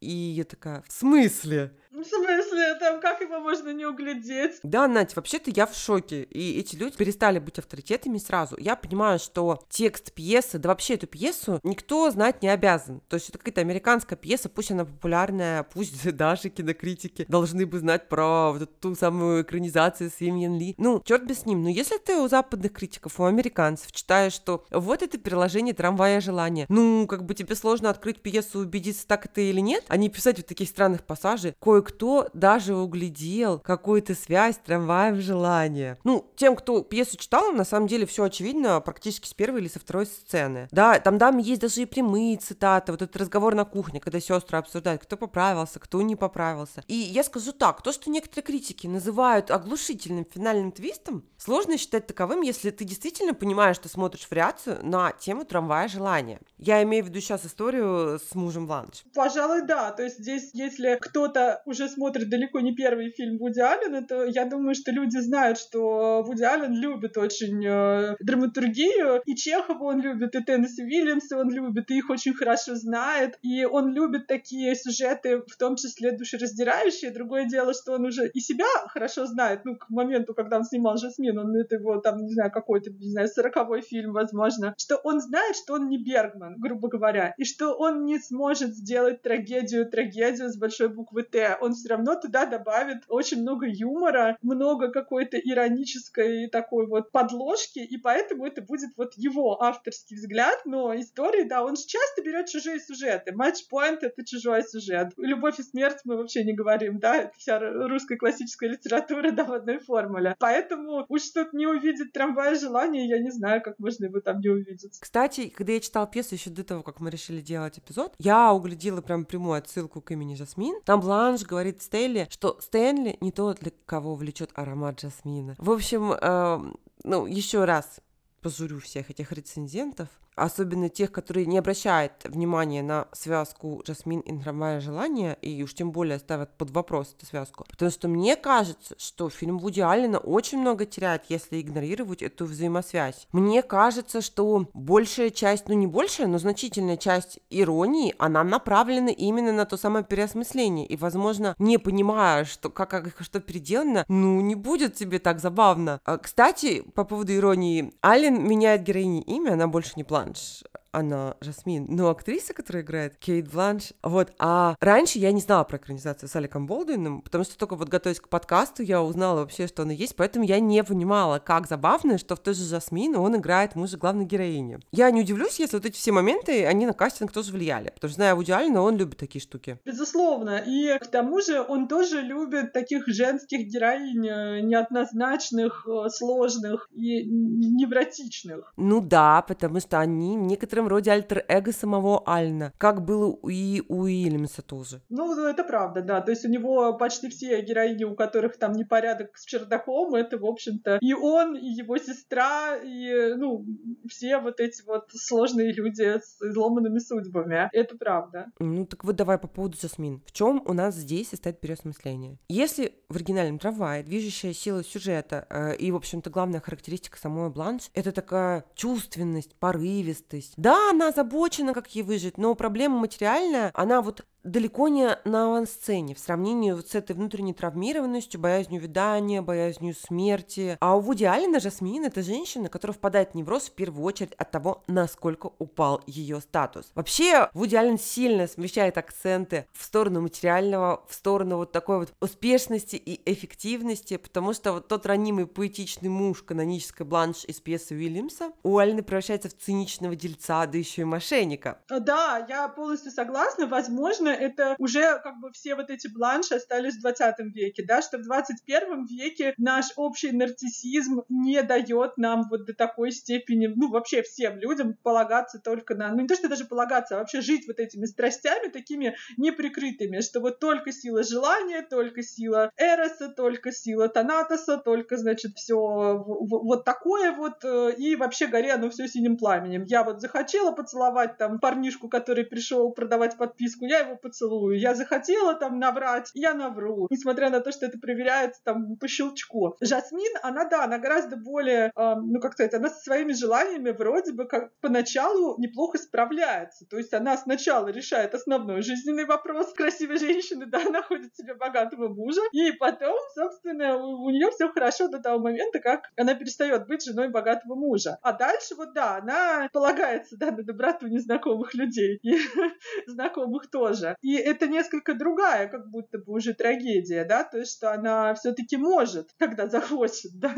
И я такая, в смысле? В смысле, там как его можно не углядеть? Да, Надя, вообще-то я в шоке. И эти люди перестали быть авторитетами сразу. Я понимаю, что текст пьесы, да вообще эту пьесу никто знать не обязан. То есть это какая-то американская пьеса, пусть она популярная, пусть даже кинокритики должны бы знать про вот ту самую экранизацию с Вивьен Ли. Ну, черт бы с ним. Но если ты у западных критиков, у американцев читаешь, что вот это переложение трамвая желания, ну, как бы тебе сложно открыть пьесу, убедиться, так это или нет, а не писать вот таких странных пассажей. Кое кто даже углядел какую-то связь трамваем желания. Ну, тем, кто пьесу читал, на самом деле все очевидно практически с первой или со второй сцены. Да, там, там есть даже и прямые цитаты, вот этот разговор на кухне, когда сестры обсуждают, кто поправился, кто не поправился. И я скажу так, то, что некоторые критики называют оглушительным финальным твистом, сложно считать таковым, если ты действительно понимаешь, что смотришь вариацию на тему трамвая желания. Я имею в виду сейчас историю с мужем Бланш. Пожалуй, да. То есть здесь, если кто-то уже смотрит далеко не первый фильм Вуди Аллена, то я думаю, что люди знают, что Вуди Аллен любит очень э, драматургию, и Чехова он любит, и Теннесси Уильямса он любит, и их очень хорошо знает, и он любит такие сюжеты, в том числе душераздирающие. Другое дело, что он уже и себя хорошо знает, ну, к моменту, когда он снимал «Жасмин», он это его, там, не знаю, какой-то, не знаю, сороковой фильм, возможно, что он знает, что он не Бергман, грубо говоря, и что он не сможет сделать трагедию трагедию с большой буквы Т. Он все равно туда добавит очень много юмора, много какой-то иронической такой вот подложки, и поэтому это будет вот его авторский взгляд, но истории, да, он часто берет чужие сюжеты. Матчпоинт — это чужой сюжет. Любовь и смерть мы вообще не говорим, да, это вся русская классическая литература, да, в одной формуле. Поэтому уж тут не увидеть трамвая желания, я не знаю, как можно его там не увидеть. Кстати, когда я читала пьесу еще до того, как мы решили делать эпизод, я углядела прям прямую отсылку к имени Жасмин. Там Бланш говорит Стелли, что Стэнли не тот, для кого влечет аромат Жасмина. В общем, э, ну, еще раз пожурю всех этих рецензентов, особенно тех, которые не обращают внимания на связку Жасмин и Трамвая желания, и уж тем более ставят под вопрос эту связку. Потому что мне кажется, что фильм Вуди Аллена очень много теряет, если игнорировать эту взаимосвязь. Мне кажется, что большая часть, ну не большая, но значительная часть иронии, она направлена именно на то самое переосмысление. И, возможно, не понимая, что как, как что переделано, ну не будет тебе так забавно. А, кстати, по поводу иронии, Аллен меняет героине имя, она больше не плачет Бланш она Жасмин, но актриса, которая играет Кейт Бланш, вот, а раньше я не знала про экранизацию с Аликом Болдуином, потому что только вот готовясь к подкасту, я узнала вообще, что она есть, поэтому я не понимала, как забавно, что в той же Жасмин он играет мужа главной героини. Я не удивлюсь, если вот эти все моменты, они на кастинг тоже влияли, потому что, зная Вуди Аллена, он любит такие штуки. Безусловно, и к тому же он тоже любит таких женских героинь, э, неоднозначных, э, сложных и невротичных. Ну да, потому что они некоторым некотором роде альтер-эго самого Альна, как было и у Уильямса тоже. Ну, это правда, да. То есть у него почти все героини, у которых там непорядок с чердаком, это, в общем-то, и он, и его сестра, и, ну, все вот эти вот сложные люди с изломанными судьбами. Это правда. Ну, так вот давай по поводу Жасмин. В чем у нас здесь состоит переосмысление? Если в оригинальном трамвае движущая сила сюжета э, и, в общем-то, главная характеристика самой Бланш — это такая чувственность, порывистость. Да, она озабочена, как ей выжить, но проблема материальная, она вот далеко не на авансцене в сравнении вот с этой внутренней травмированностью, боязнью видания, боязнью смерти. А у Вуди Аллена Жасмин — это женщина, которая впадает в невроз в первую очередь от того, насколько упал ее статус. Вообще, Вуди Аллен сильно смещает акценты в сторону материального, в сторону вот такой вот успешности и эффективности, потому что вот тот ранимый поэтичный муж канонической бланш из пьесы Уильямса у Аллена превращается в циничного дельца, да еще и мошенника. Да, я полностью согласна. Возможно, это уже как бы все вот эти бланши остались в 20 веке, да, что в 21 веке наш общий нарциссизм не дает нам вот до такой степени, ну, вообще всем людям полагаться только на, ну, не то, что даже полагаться, а вообще жить вот этими страстями такими неприкрытыми, что вот только сила желания, только сила Эроса, только сила Танатоса, только, значит, все вот такое вот, э, и вообще горе оно все синим пламенем. Я вот захотела поцеловать там парнишку, который пришел продавать подписку, я его поцелую. Я захотела там наврать, я навру. Несмотря на то, что это проверяется там по щелчку. Жасмин, она, да, она гораздо более, э, ну, как сказать, она со своими желаниями вроде бы как поначалу неплохо справляется. То есть она сначала решает основной жизненный вопрос красивой женщины, да, находит себе богатого мужа, и потом, собственно, у, у нее все хорошо до того момента, как она перестает быть женой богатого мужа. А дальше вот, да, она полагается, да, на доброту незнакомых людей и знакомых тоже. И это несколько другая, как будто бы уже трагедия, да, то есть что она все-таки может, когда захочет, да.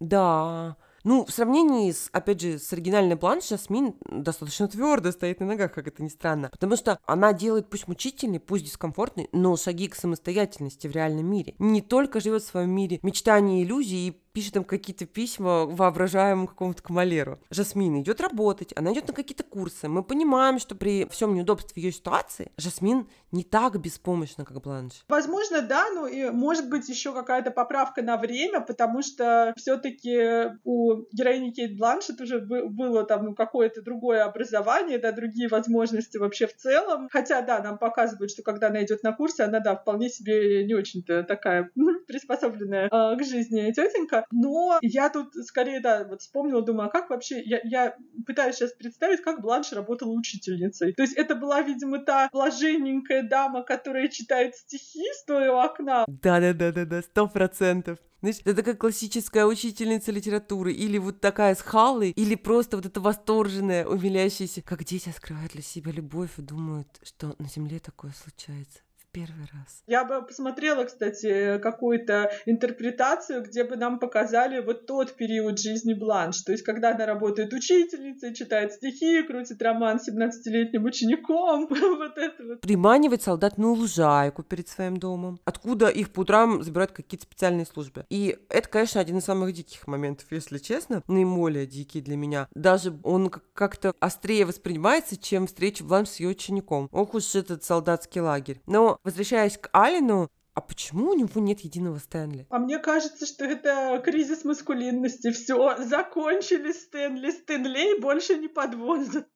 Да. Ну, в сравнении с, опять же, с оригинальной планш, Жасмин достаточно твердо стоит на ногах, как это ни странно. Потому что она делает пусть мучительный, пусть дискомфортный, но шаги к самостоятельности в реальном мире. Не только живет в своем мире мечтаний и иллюзий и пишет там какие-то письма воображаемому какому-то камалеру. Жасмин идет работать, она идет на какие-то курсы. Мы понимаем, что при всем неудобстве ее ситуации Жасмин не так беспомощна, как Бланш. Возможно, да, но и может быть еще какая-то поправка на время, потому что все-таки у героини Кейт Бланшет уже было там ну, какое-то другое образование, да, другие возможности вообще в целом. Хотя, да, нам показывают, что когда она идет на курсы, она, да, вполне себе не очень-то такая приспособленная э, к жизни тетенька но я тут скорее, да, вот вспомнила, думаю, а как вообще, я, я пытаюсь сейчас представить, как Бланш работала учительницей. То есть это была, видимо, та блаженненькая дама, которая читает стихи, стоя у окна. Да-да-да-да-да, сто процентов. Знаешь, это такая классическая учительница литературы, или вот такая с Халлой, или просто вот эта восторженная, умиляющаяся, как дети открывают для себя любовь и думают, что на земле такое случается первый раз. Я бы посмотрела, кстати, какую-то интерпретацию, где бы нам показали вот тот период жизни Бланш. То есть, когда она работает учительницей, читает стихи, крутит роман с 17-летним учеником. вот это вот. Приманивает солдат на лужайку перед своим домом. Откуда их по утрам забирают какие-то специальные службы. И это, конечно, один из самых диких моментов, если честно. Наиболее дикий для меня. Даже он как-то острее воспринимается, чем встреча Бланш с ее учеником. Ох уж этот солдатский лагерь. Но возвращаясь к Алину, а почему у него нет единого Стэнли? А мне кажется, что это кризис маскулинности. Все, закончили Стэнли. Стэнлей больше не подвозят.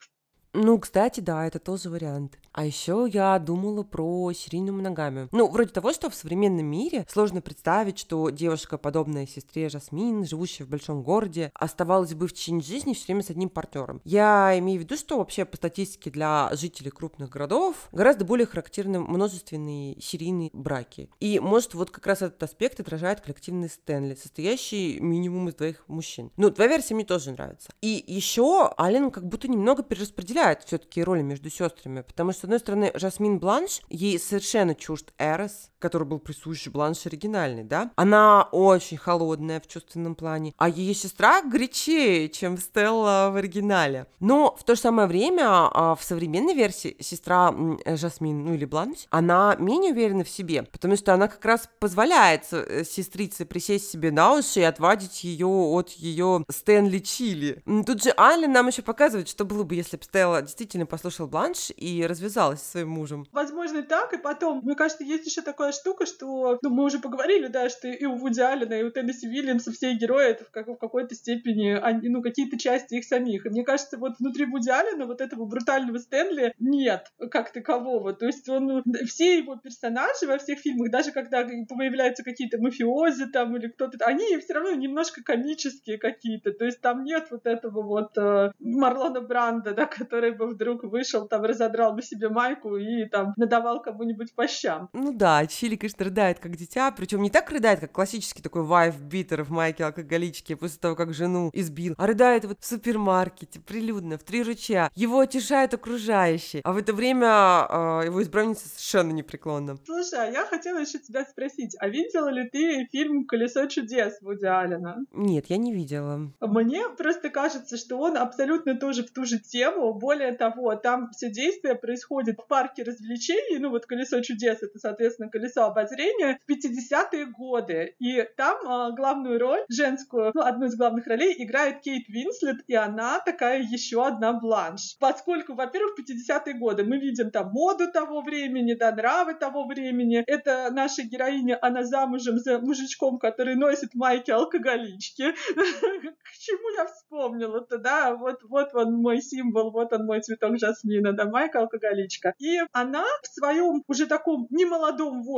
Ну, кстати, да, это тоже вариант. А еще я думала про серийную моногамию. Ну, вроде того, что в современном мире сложно представить, что девушка, подобная сестре Жасмин, живущая в большом городе, оставалась бы в течение жизни все время с одним партнером. Я имею в виду, что вообще по статистике для жителей крупных городов гораздо более характерны множественные серийные браки. И, может, вот как раз этот аспект отражает коллективный Стэнли, состоящий минимум из двоих мужчин. Ну, твоя версия мне тоже нравится. И еще Ален как будто немного перераспределяет все-таки роли между сестрами, потому что одной стороны, Жасмин Бланш, ей совершенно чужд Эрос, который был присущ Бланш оригинальный, да? Она очень холодная в чувственном плане, а ее сестра горячее, чем Стелла в оригинале. Но в то же самое время а, в современной версии сестра Жасмин, ну или Бланш, она менее уверена в себе, потому что она как раз позволяет э, сестрице присесть себе на уши и отвадить ее от ее Стэнли Чили. Тут же Алли нам еще показывает, что было бы, если бы Стелла действительно послушал Бланш и развязал рассталась со своим мужем. Возможно, так. И потом, мне кажется, есть еще такое штука, что, ну, мы уже поговорили, да, что и у Вуди Аллена, и у Теннесси Вильямса все герои, это в, как, в какой-то степени, они, ну, какие-то части их самих. И мне кажется, вот внутри Вуди Аллена вот этого брутального Стэнли нет как такового. То есть он, все его персонажи во всех фильмах, даже когда появляются какие-то мафиози там или кто-то, они все равно немножко комические какие-то. То есть там нет вот этого вот э, Марлона Бранда, да, который бы вдруг вышел, там, разодрал бы себе майку и там надавал кому-нибудь по щам. Ну да, Чили, конечно, рыдает как дитя, причем не так рыдает, как классический такой вайф битер в майке алкоголички после того, как жену избил, а рыдает вот в супермаркете, прилюдно, в три ручья. Его утешают окружающие, а в это время э, его избранница совершенно непреклонна. Слушай, а я хотела еще тебя спросить, а видела ли ты фильм «Колесо чудес» Вуди Аллена? Нет, я не видела. Мне просто кажется, что он абсолютно тоже в ту же тему. Более того, там все действие происходит в парке развлечений. Ну вот «Колесо чудес» — это, соответственно, «Колесо обозрения» в 50-е годы. И там а, главную роль, женскую, ну, одну из главных ролей играет Кейт Винслет, и она такая еще одна бланш. Поскольку, во-первых, в 50-е годы мы видим там моду того времени, да, нравы того времени. Это наша героиня, она замужем за мужичком, который носит майки алкоголички. К чему я вспомнила-то, да? Вот, вот он мой символ, вот он мой цветок жасмина, да, майка алкоголичка. И она в своем уже таком немолодом возрасте,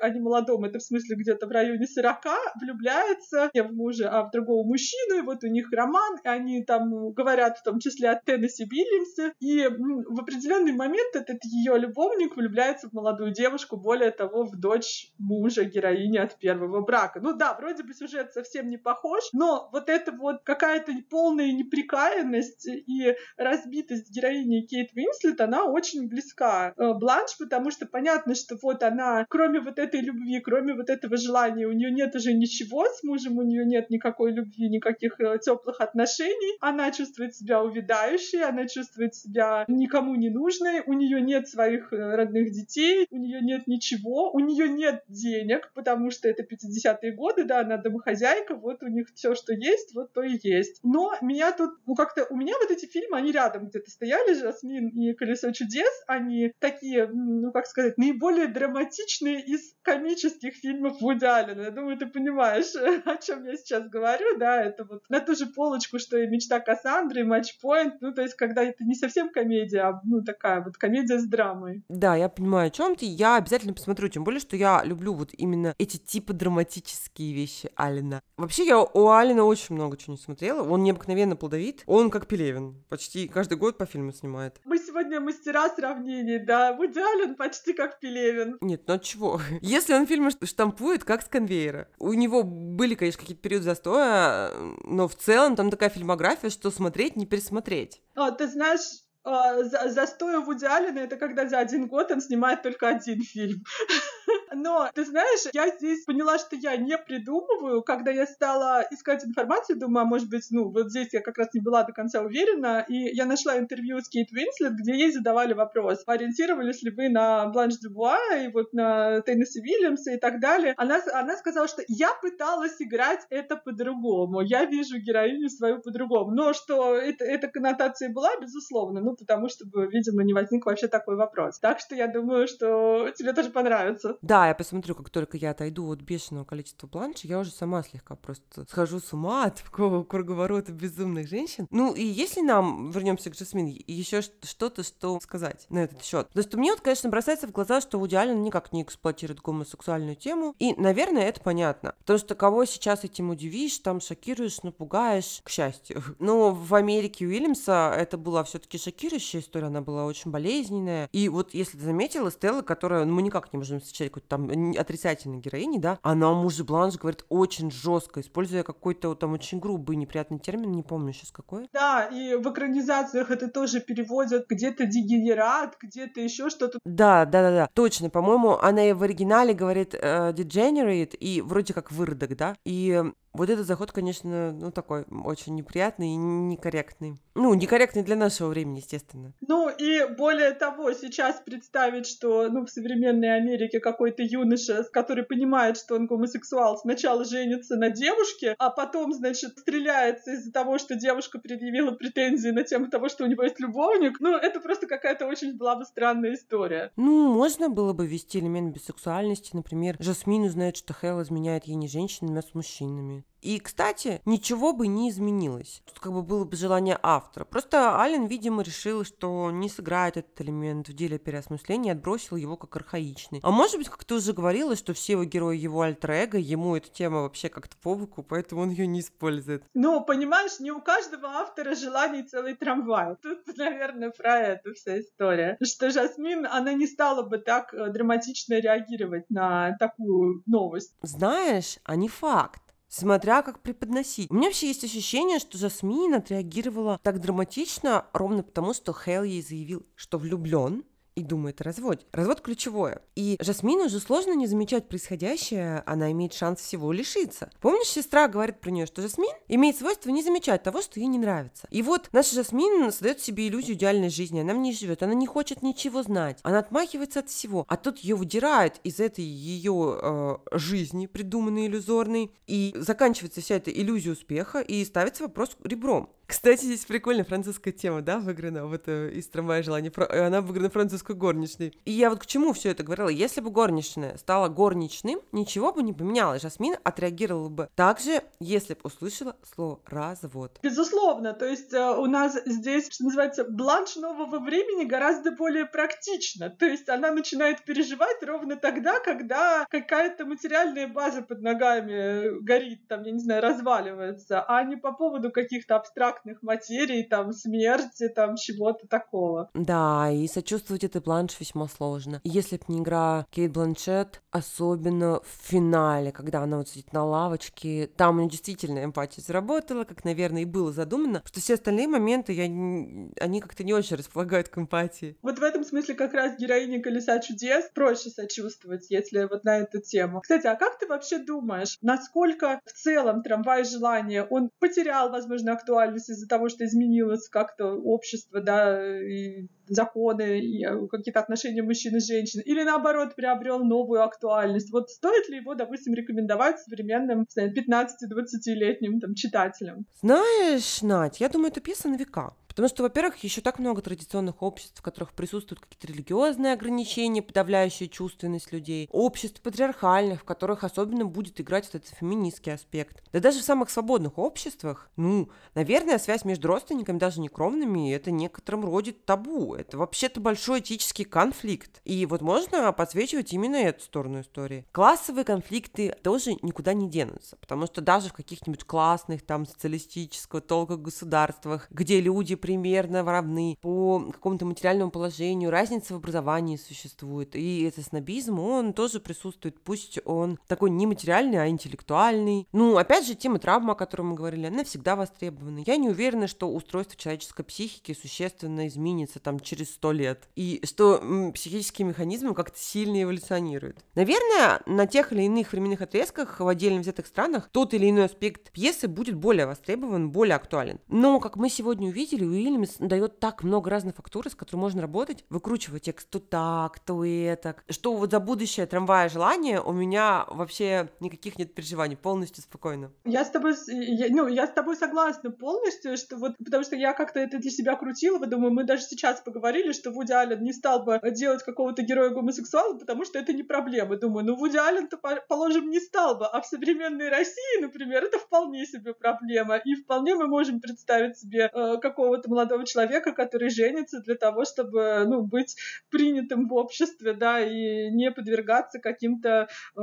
а не молодом, это в смысле где-то в районе 40, влюбляется не в мужа, а в другого мужчину, и вот у них роман, и они там говорят в том числе о Теннесси Биллимсе, и в определенный момент этот ее любовник влюбляется в молодую девушку, более того, в дочь мужа героини от первого брака. Ну да, вроде бы сюжет совсем не похож, но вот это вот какая-то полная неприкаянность и разбитость героини Кейт Винслет, она очень близка э, Бланш, потому что понятно, что вот она, кроме вот этой любви, кроме вот этого желания, у нее нет уже ничего с мужем, у нее нет никакой любви, никаких э, теплых отношений, она чувствует себя увядающей, она чувствует себя никому не нужной, у нее нет своих э, родных детей, у нее нет ничего, у нее нет денег, потому что это 50-е годы, да, она домохозяйка, вот у них все, что есть, вот то и есть. Но меня тут, ну как-то, у меня вот эти фильмы, они рядом где-то стояли, Жасмин и Колесо чудес, они такие, ну как сказать, наиболее драматичные из комических фильмов Вуди Аллена. Я думаю, ты понимаешь, о чем я сейчас говорю, да, это вот на ту же полочку, что и «Мечта Кассандры», и «Матчпоинт», ну то есть когда это не совсем комедия, а ну такая вот комедия с драмой. Да, я понимаю, о чем ты, я обязательно посмотрю, тем более, что я люблю вот именно эти типы драматические вещи Алина. Вообще, я у Алина очень много чего не смотрела, он необыкновенно плодовит, он как Пелевин, почти каждый год по фильму снимает. Мы сегодня мастера сравнений, да, Вуди Аллен почти как Пелевин. Нет, ну от чего? Если он фильмы штампует, как с конвейера. У него были, конечно, какие-то периоды застоя, но в целом там такая фильмография, что смотреть, не пересмотреть. А, ты знаешь, а, за, застой у Вуди Аллена это когда за один год он снимает только один фильм. Но, ты знаешь, я здесь поняла, что я не придумываю. Когда я стала искать информацию, думаю, а может быть, ну, вот здесь я как раз не была до конца уверена, и я нашла интервью с Кейт Уинслет, где ей задавали вопрос, ориентировались ли вы на Бланш Дюбуа и вот на Теннесси Вильямса и так далее. Она, она сказала, что я пыталась играть это по-другому, я вижу героиню свою по-другому. Но что это, эта коннотация была, безусловно, ну, потому что, видимо, не возник вообще такой вопрос. Так что я думаю, что тебе тоже понравится. Да, я посмотрю, как только я отойду от бешеного количества бланшей, я уже сама слегка просто схожу с ума от такого круговорота безумных женщин. Ну и если нам, вернемся к Жасмин, еще что-то, что сказать на этот счет. Потому что мне вот, конечно, бросается в глаза, что Вуди Аллен никак не эксплуатирует гомосексуальную тему. И, наверное, это понятно. Потому что кого сейчас этим удивишь, там шокируешь, напугаешь, к счастью. Но в Америке Уильямса это была все-таки шокирующая история, она была очень болезненная. И вот если ты заметила, Стелла, которая, ну, мы никак не можем встречать какой-то там отрицательной героини, да, она мужа Бланш говорит очень жестко, используя какой-то вот там очень грубый, неприятный термин, не помню сейчас какой. Да, и в экранизациях это тоже переводят где-то дегенерат, где-то еще что-то. Да, да, да, да, точно, по-моему, она и в оригинале говорит э, degenerate и вроде как выродок, да, и Вот этот заход, конечно, ну такой очень неприятный и некорректный. Ну, некорректный для нашего времени, естественно. Ну и более того, сейчас представить, что ну, в современной Америке какой-то юноша, который понимает, что он гомосексуал, сначала женится на девушке, а потом, значит, стреляется из-за того, что девушка предъявила претензии на тему того, что у него есть любовник, ну, это просто какая-то очень была бы странная история. Ну, можно было бы ввести элемент бисексуальности, например, Жасмин узнает, что Хелл изменяет ей не женщинами, а с мужчинами. И, кстати, ничего бы не изменилось. Тут как бы было бы желание автора. Просто Ален, видимо, решил, что не сыграет этот элемент в деле переосмысления и отбросил его как архаичный. А может быть, как ты уже говорила, что все его герои его альтер -эго, ему эта тема вообще как-то по боку, поэтому он ее не использует. Ну, понимаешь, не у каждого автора желаний целый трамвай. Тут, наверное, про это вся история. Что Жасмин, она не стала бы так э, драматично реагировать на такую новость. Знаешь, а не факт смотря как преподносить. У меня вообще есть ощущение, что Жасмин отреагировала так драматично ровно потому, что Хелл ей заявил, что влюблен, и думает о разводе. Развод ключевое. И Жасмину уже сложно не замечать происходящее, она имеет шанс всего лишиться. Помнишь, сестра говорит про нее, что Жасмин имеет свойство не замечать того, что ей не нравится. И вот наша Жасмин создает себе иллюзию идеальной жизни, она в ней живет, она не хочет ничего знать, она отмахивается от всего, а тут ее выдирают из этой ее э, жизни, придуманной иллюзорной, и заканчивается вся эта иллюзия успеха, и ставится вопрос ребром. Кстати, здесь прикольная французская тема, да, выиграна, вот э, из трамвая желания, она выиграна французской горничной. И я вот к чему все это говорила? Если бы горничная стала горничным, ничего бы не поменялось. Жасмин отреагировала бы так же, если бы услышала слово «развод». Безусловно, то есть э, у нас здесь, что называется, бланш нового времени гораздо более практично. То есть она начинает переживать ровно тогда, когда какая-то материальная база под ногами горит, там, я не знаю, разваливается, а не по поводу каких-то абстрактных абстрактных материй, там, смерти, там, чего-то такого. Да, и сочувствовать этой бланш весьма сложно. Если бы не игра Кейт Бланшет, особенно в финале, когда она вот сидит на лавочке, там у нее действительно эмпатия заработала, как, наверное, и было задумано, что все остальные моменты, я, они как-то не очень располагают к эмпатии. Вот в этом смысле как раз героине «Колеса чудес» проще сочувствовать, если вот на эту тему. Кстати, а как ты вообще думаешь, насколько в целом «Трамвай желания» он потерял, возможно, актуальность актуальность из-за того, что изменилось как-то общество, да, и законы, и э, какие-то отношения мужчин и женщин, или наоборот приобрел новую актуальность. Вот стоит ли его, допустим, рекомендовать современным 15-20-летним там, читателям? Знаешь, Надь, я думаю, это пьеса на века. Потому что, во-первых, еще так много традиционных обществ, в которых присутствуют какие-то религиозные ограничения, подавляющие чувственность людей, обществ патриархальных, в которых особенно будет играть вот этот феминистский аспект. Да даже в самых свободных обществах, ну, наверное, связь между родственниками, даже не кровными, это в некотором роде табу. Это вообще-то большой этический конфликт. И вот можно подсвечивать именно эту сторону истории. Классовые конфликты тоже никуда не денутся, потому что даже в каких-нибудь классных, там, социалистического толка государствах, где люди примерно равны по какому-то материальному положению, разница в образовании существует, и этот снобизм, он тоже присутствует, пусть он такой не материальный, а интеллектуальный. Ну, опять же, тема травмы, о которой мы говорили, она всегда востребована. Я не уверена, что устройство человеческой психики существенно изменится там через сто лет, и что психические механизмы как-то сильно эволюционируют. Наверное, на тех или иных временных отрезках в отдельно взятых странах тот или иной аспект пьесы будет более востребован, более актуален. Но, как мы сегодня увидели, Уильямс дает так много разных фактур, с которыми можно работать, выкручивать текст то так, то это, что вот за будущее трамвая желания у меня вообще никаких нет переживаний, полностью спокойно. Я с тобой, я, ну, я с тобой согласна полностью, что вот, потому что я как-то это для себя крутила, думаю, мы даже сейчас поговорили, что Вуди Аллен не стал бы делать какого-то героя гомосексуала, потому что это не проблема. Думаю, ну Вуди Аллен-то, положим, не стал бы, а в современной России, например, это вполне себе проблема, и вполне мы можем представить себе э, какого-то какого-то молодого человека, который женится для того, чтобы, ну, быть принятым в обществе, да, и не подвергаться каким-то э,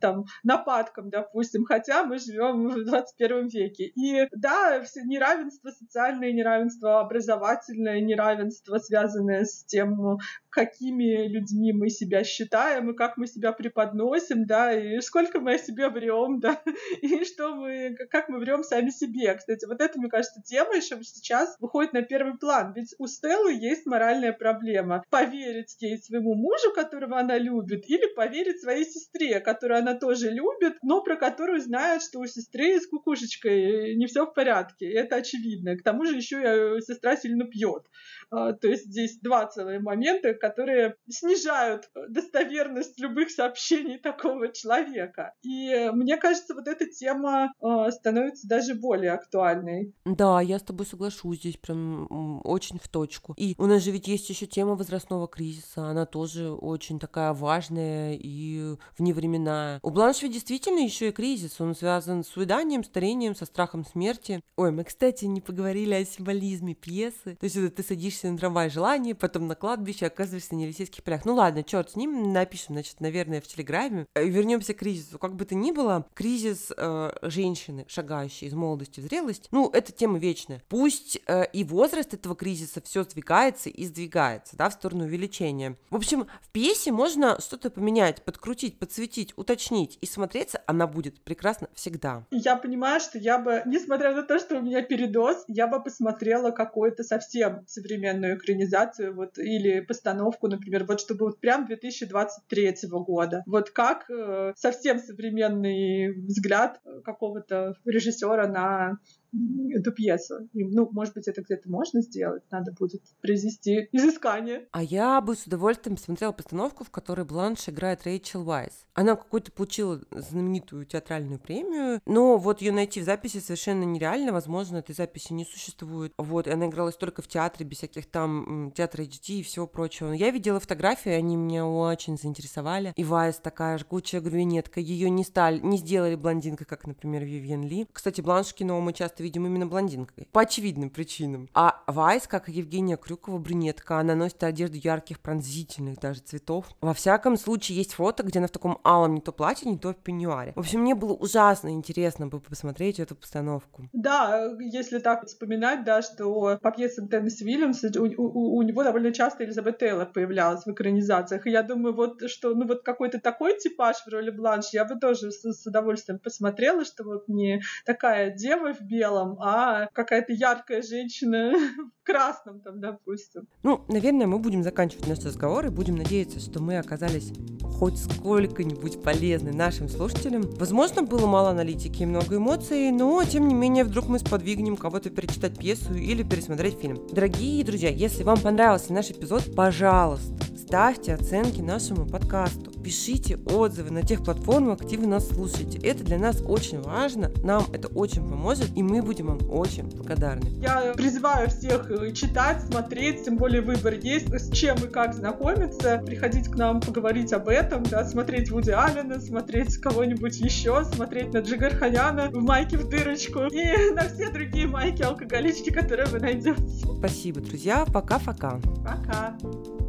там нападкам, допустим, хотя мы живем в 21 веке. И да, все неравенство социальное, неравенство образовательное, неравенство, связанное с тем, какими людьми мы себя считаем и как мы себя преподносим, да, и сколько мы о себе врем, да, и что мы, как мы врем сами себе. Кстати, вот это, мне кажется, тема еще сейчас выходит выходит на первый план. Ведь у Стеллы есть моральная проблема. Поверить ей своему мужу, которого она любит, или поверить своей сестре, которую она тоже любит, но про которую знает, что у сестры с кукушечкой не все в порядке. Это очевидно. К тому же еще и сестра сильно пьет. А, то есть здесь два целые момента, которые снижают достоверность любых сообщений такого человека. И мне кажется, вот эта тема становится даже более актуальной. Да, я с тобой соглашусь здесь прям очень в точку. И у нас же ведь есть еще тема возрастного кризиса, она тоже очень такая важная и вневременная. У Бланш действительно еще и кризис, он связан с увяданием, старением, со страхом смерти. Ой, мы, кстати, не поговорили о символизме пьесы. То есть это ты садишься на трамвай желания, потом на кладбище оказываешься на Елисейских полях. Ну ладно, черт с ним, напишем, значит, наверное, в Телеграме. Э, Вернемся к кризису. Как бы то ни было, кризис э, женщины, шагающей из молодости в зрелость, ну, это тема вечная. Пусть э, и возраст этого кризиса все сдвигается и сдвигается, да, в сторону увеличения. В общем, в пьесе можно что-то поменять, подкрутить, подсветить, уточнить, и смотреться она будет прекрасно всегда. Я понимаю, что я бы, несмотря на то, что у меня передоз, я бы посмотрела какую-то совсем современную экранизацию, вот, или постановку, например, вот чтобы вот прям 2023 года. Вот как э, совсем современный взгляд какого-то режиссера на эту пьесу. И, ну, может быть, это где-то можно сделать, надо будет произвести изыскание. А я бы с удовольствием смотрела постановку, в которой Бланш играет Рэйчел Вайс. Она какую-то получила знаменитую театральную премию, но вот ее найти в записи совершенно нереально, возможно, этой записи не существует. Вот, и она игралась только в театре, без всяких там театра HD и всего прочего. Я видела фотографии, они меня очень заинтересовали. И Вайс такая жгучая брюнетка, ее не стали, не сделали блондинкой, как, например, Вивьен Ли. Кстати, Бланш в кино мы часто видим именно блондинкой. По очевидным причинам. А Вайс, как и Евгения Крюкова, брюнетка, она носит одежду ярких, пронзительных даже цветов. Во всяком случае, есть фото, где она в таком алом не то платье, не то в пеньюаре. В общем, мне было ужасно интересно бы посмотреть эту постановку. Да, если так вспоминать, да, что по пьесам Теннесси Уильямса у, у, у него довольно часто Элизабет Тейлор появлялась в экранизациях. И я думаю, вот что, ну вот какой-то такой типаж в роли Бланш я бы тоже с, с удовольствием посмотрела, что вот не такая дева в белом, белом, а какая-то яркая женщина в красном там, допустим. Ну, наверное, мы будем заканчивать наш разговор и будем надеяться, что мы оказались хоть сколько-нибудь полезны нашим слушателям. Возможно, было мало аналитики и много эмоций, но, тем не менее, вдруг мы сподвигнем кого-то перечитать пьесу или пересмотреть фильм. Дорогие друзья, если вам понравился наш эпизод, пожалуйста, ставьте оценки нашему подкасту, пишите отзывы на тех платформах, где вы нас слушаете. Это для нас очень важно, нам это очень поможет, и мы будем вам очень благодарны. Я призываю всех э, читать, смотреть, тем более выбор есть, с чем и как знакомиться, приходить к нам поговорить об этом, да, смотреть Вуди Аллена, смотреть кого-нибудь еще, смотреть на Джигар Ханяна в майке в дырочку и на все другие майки алкоголички, которые вы найдете. Спасибо, друзья. Пока-пока. Пока. -пока. Пока.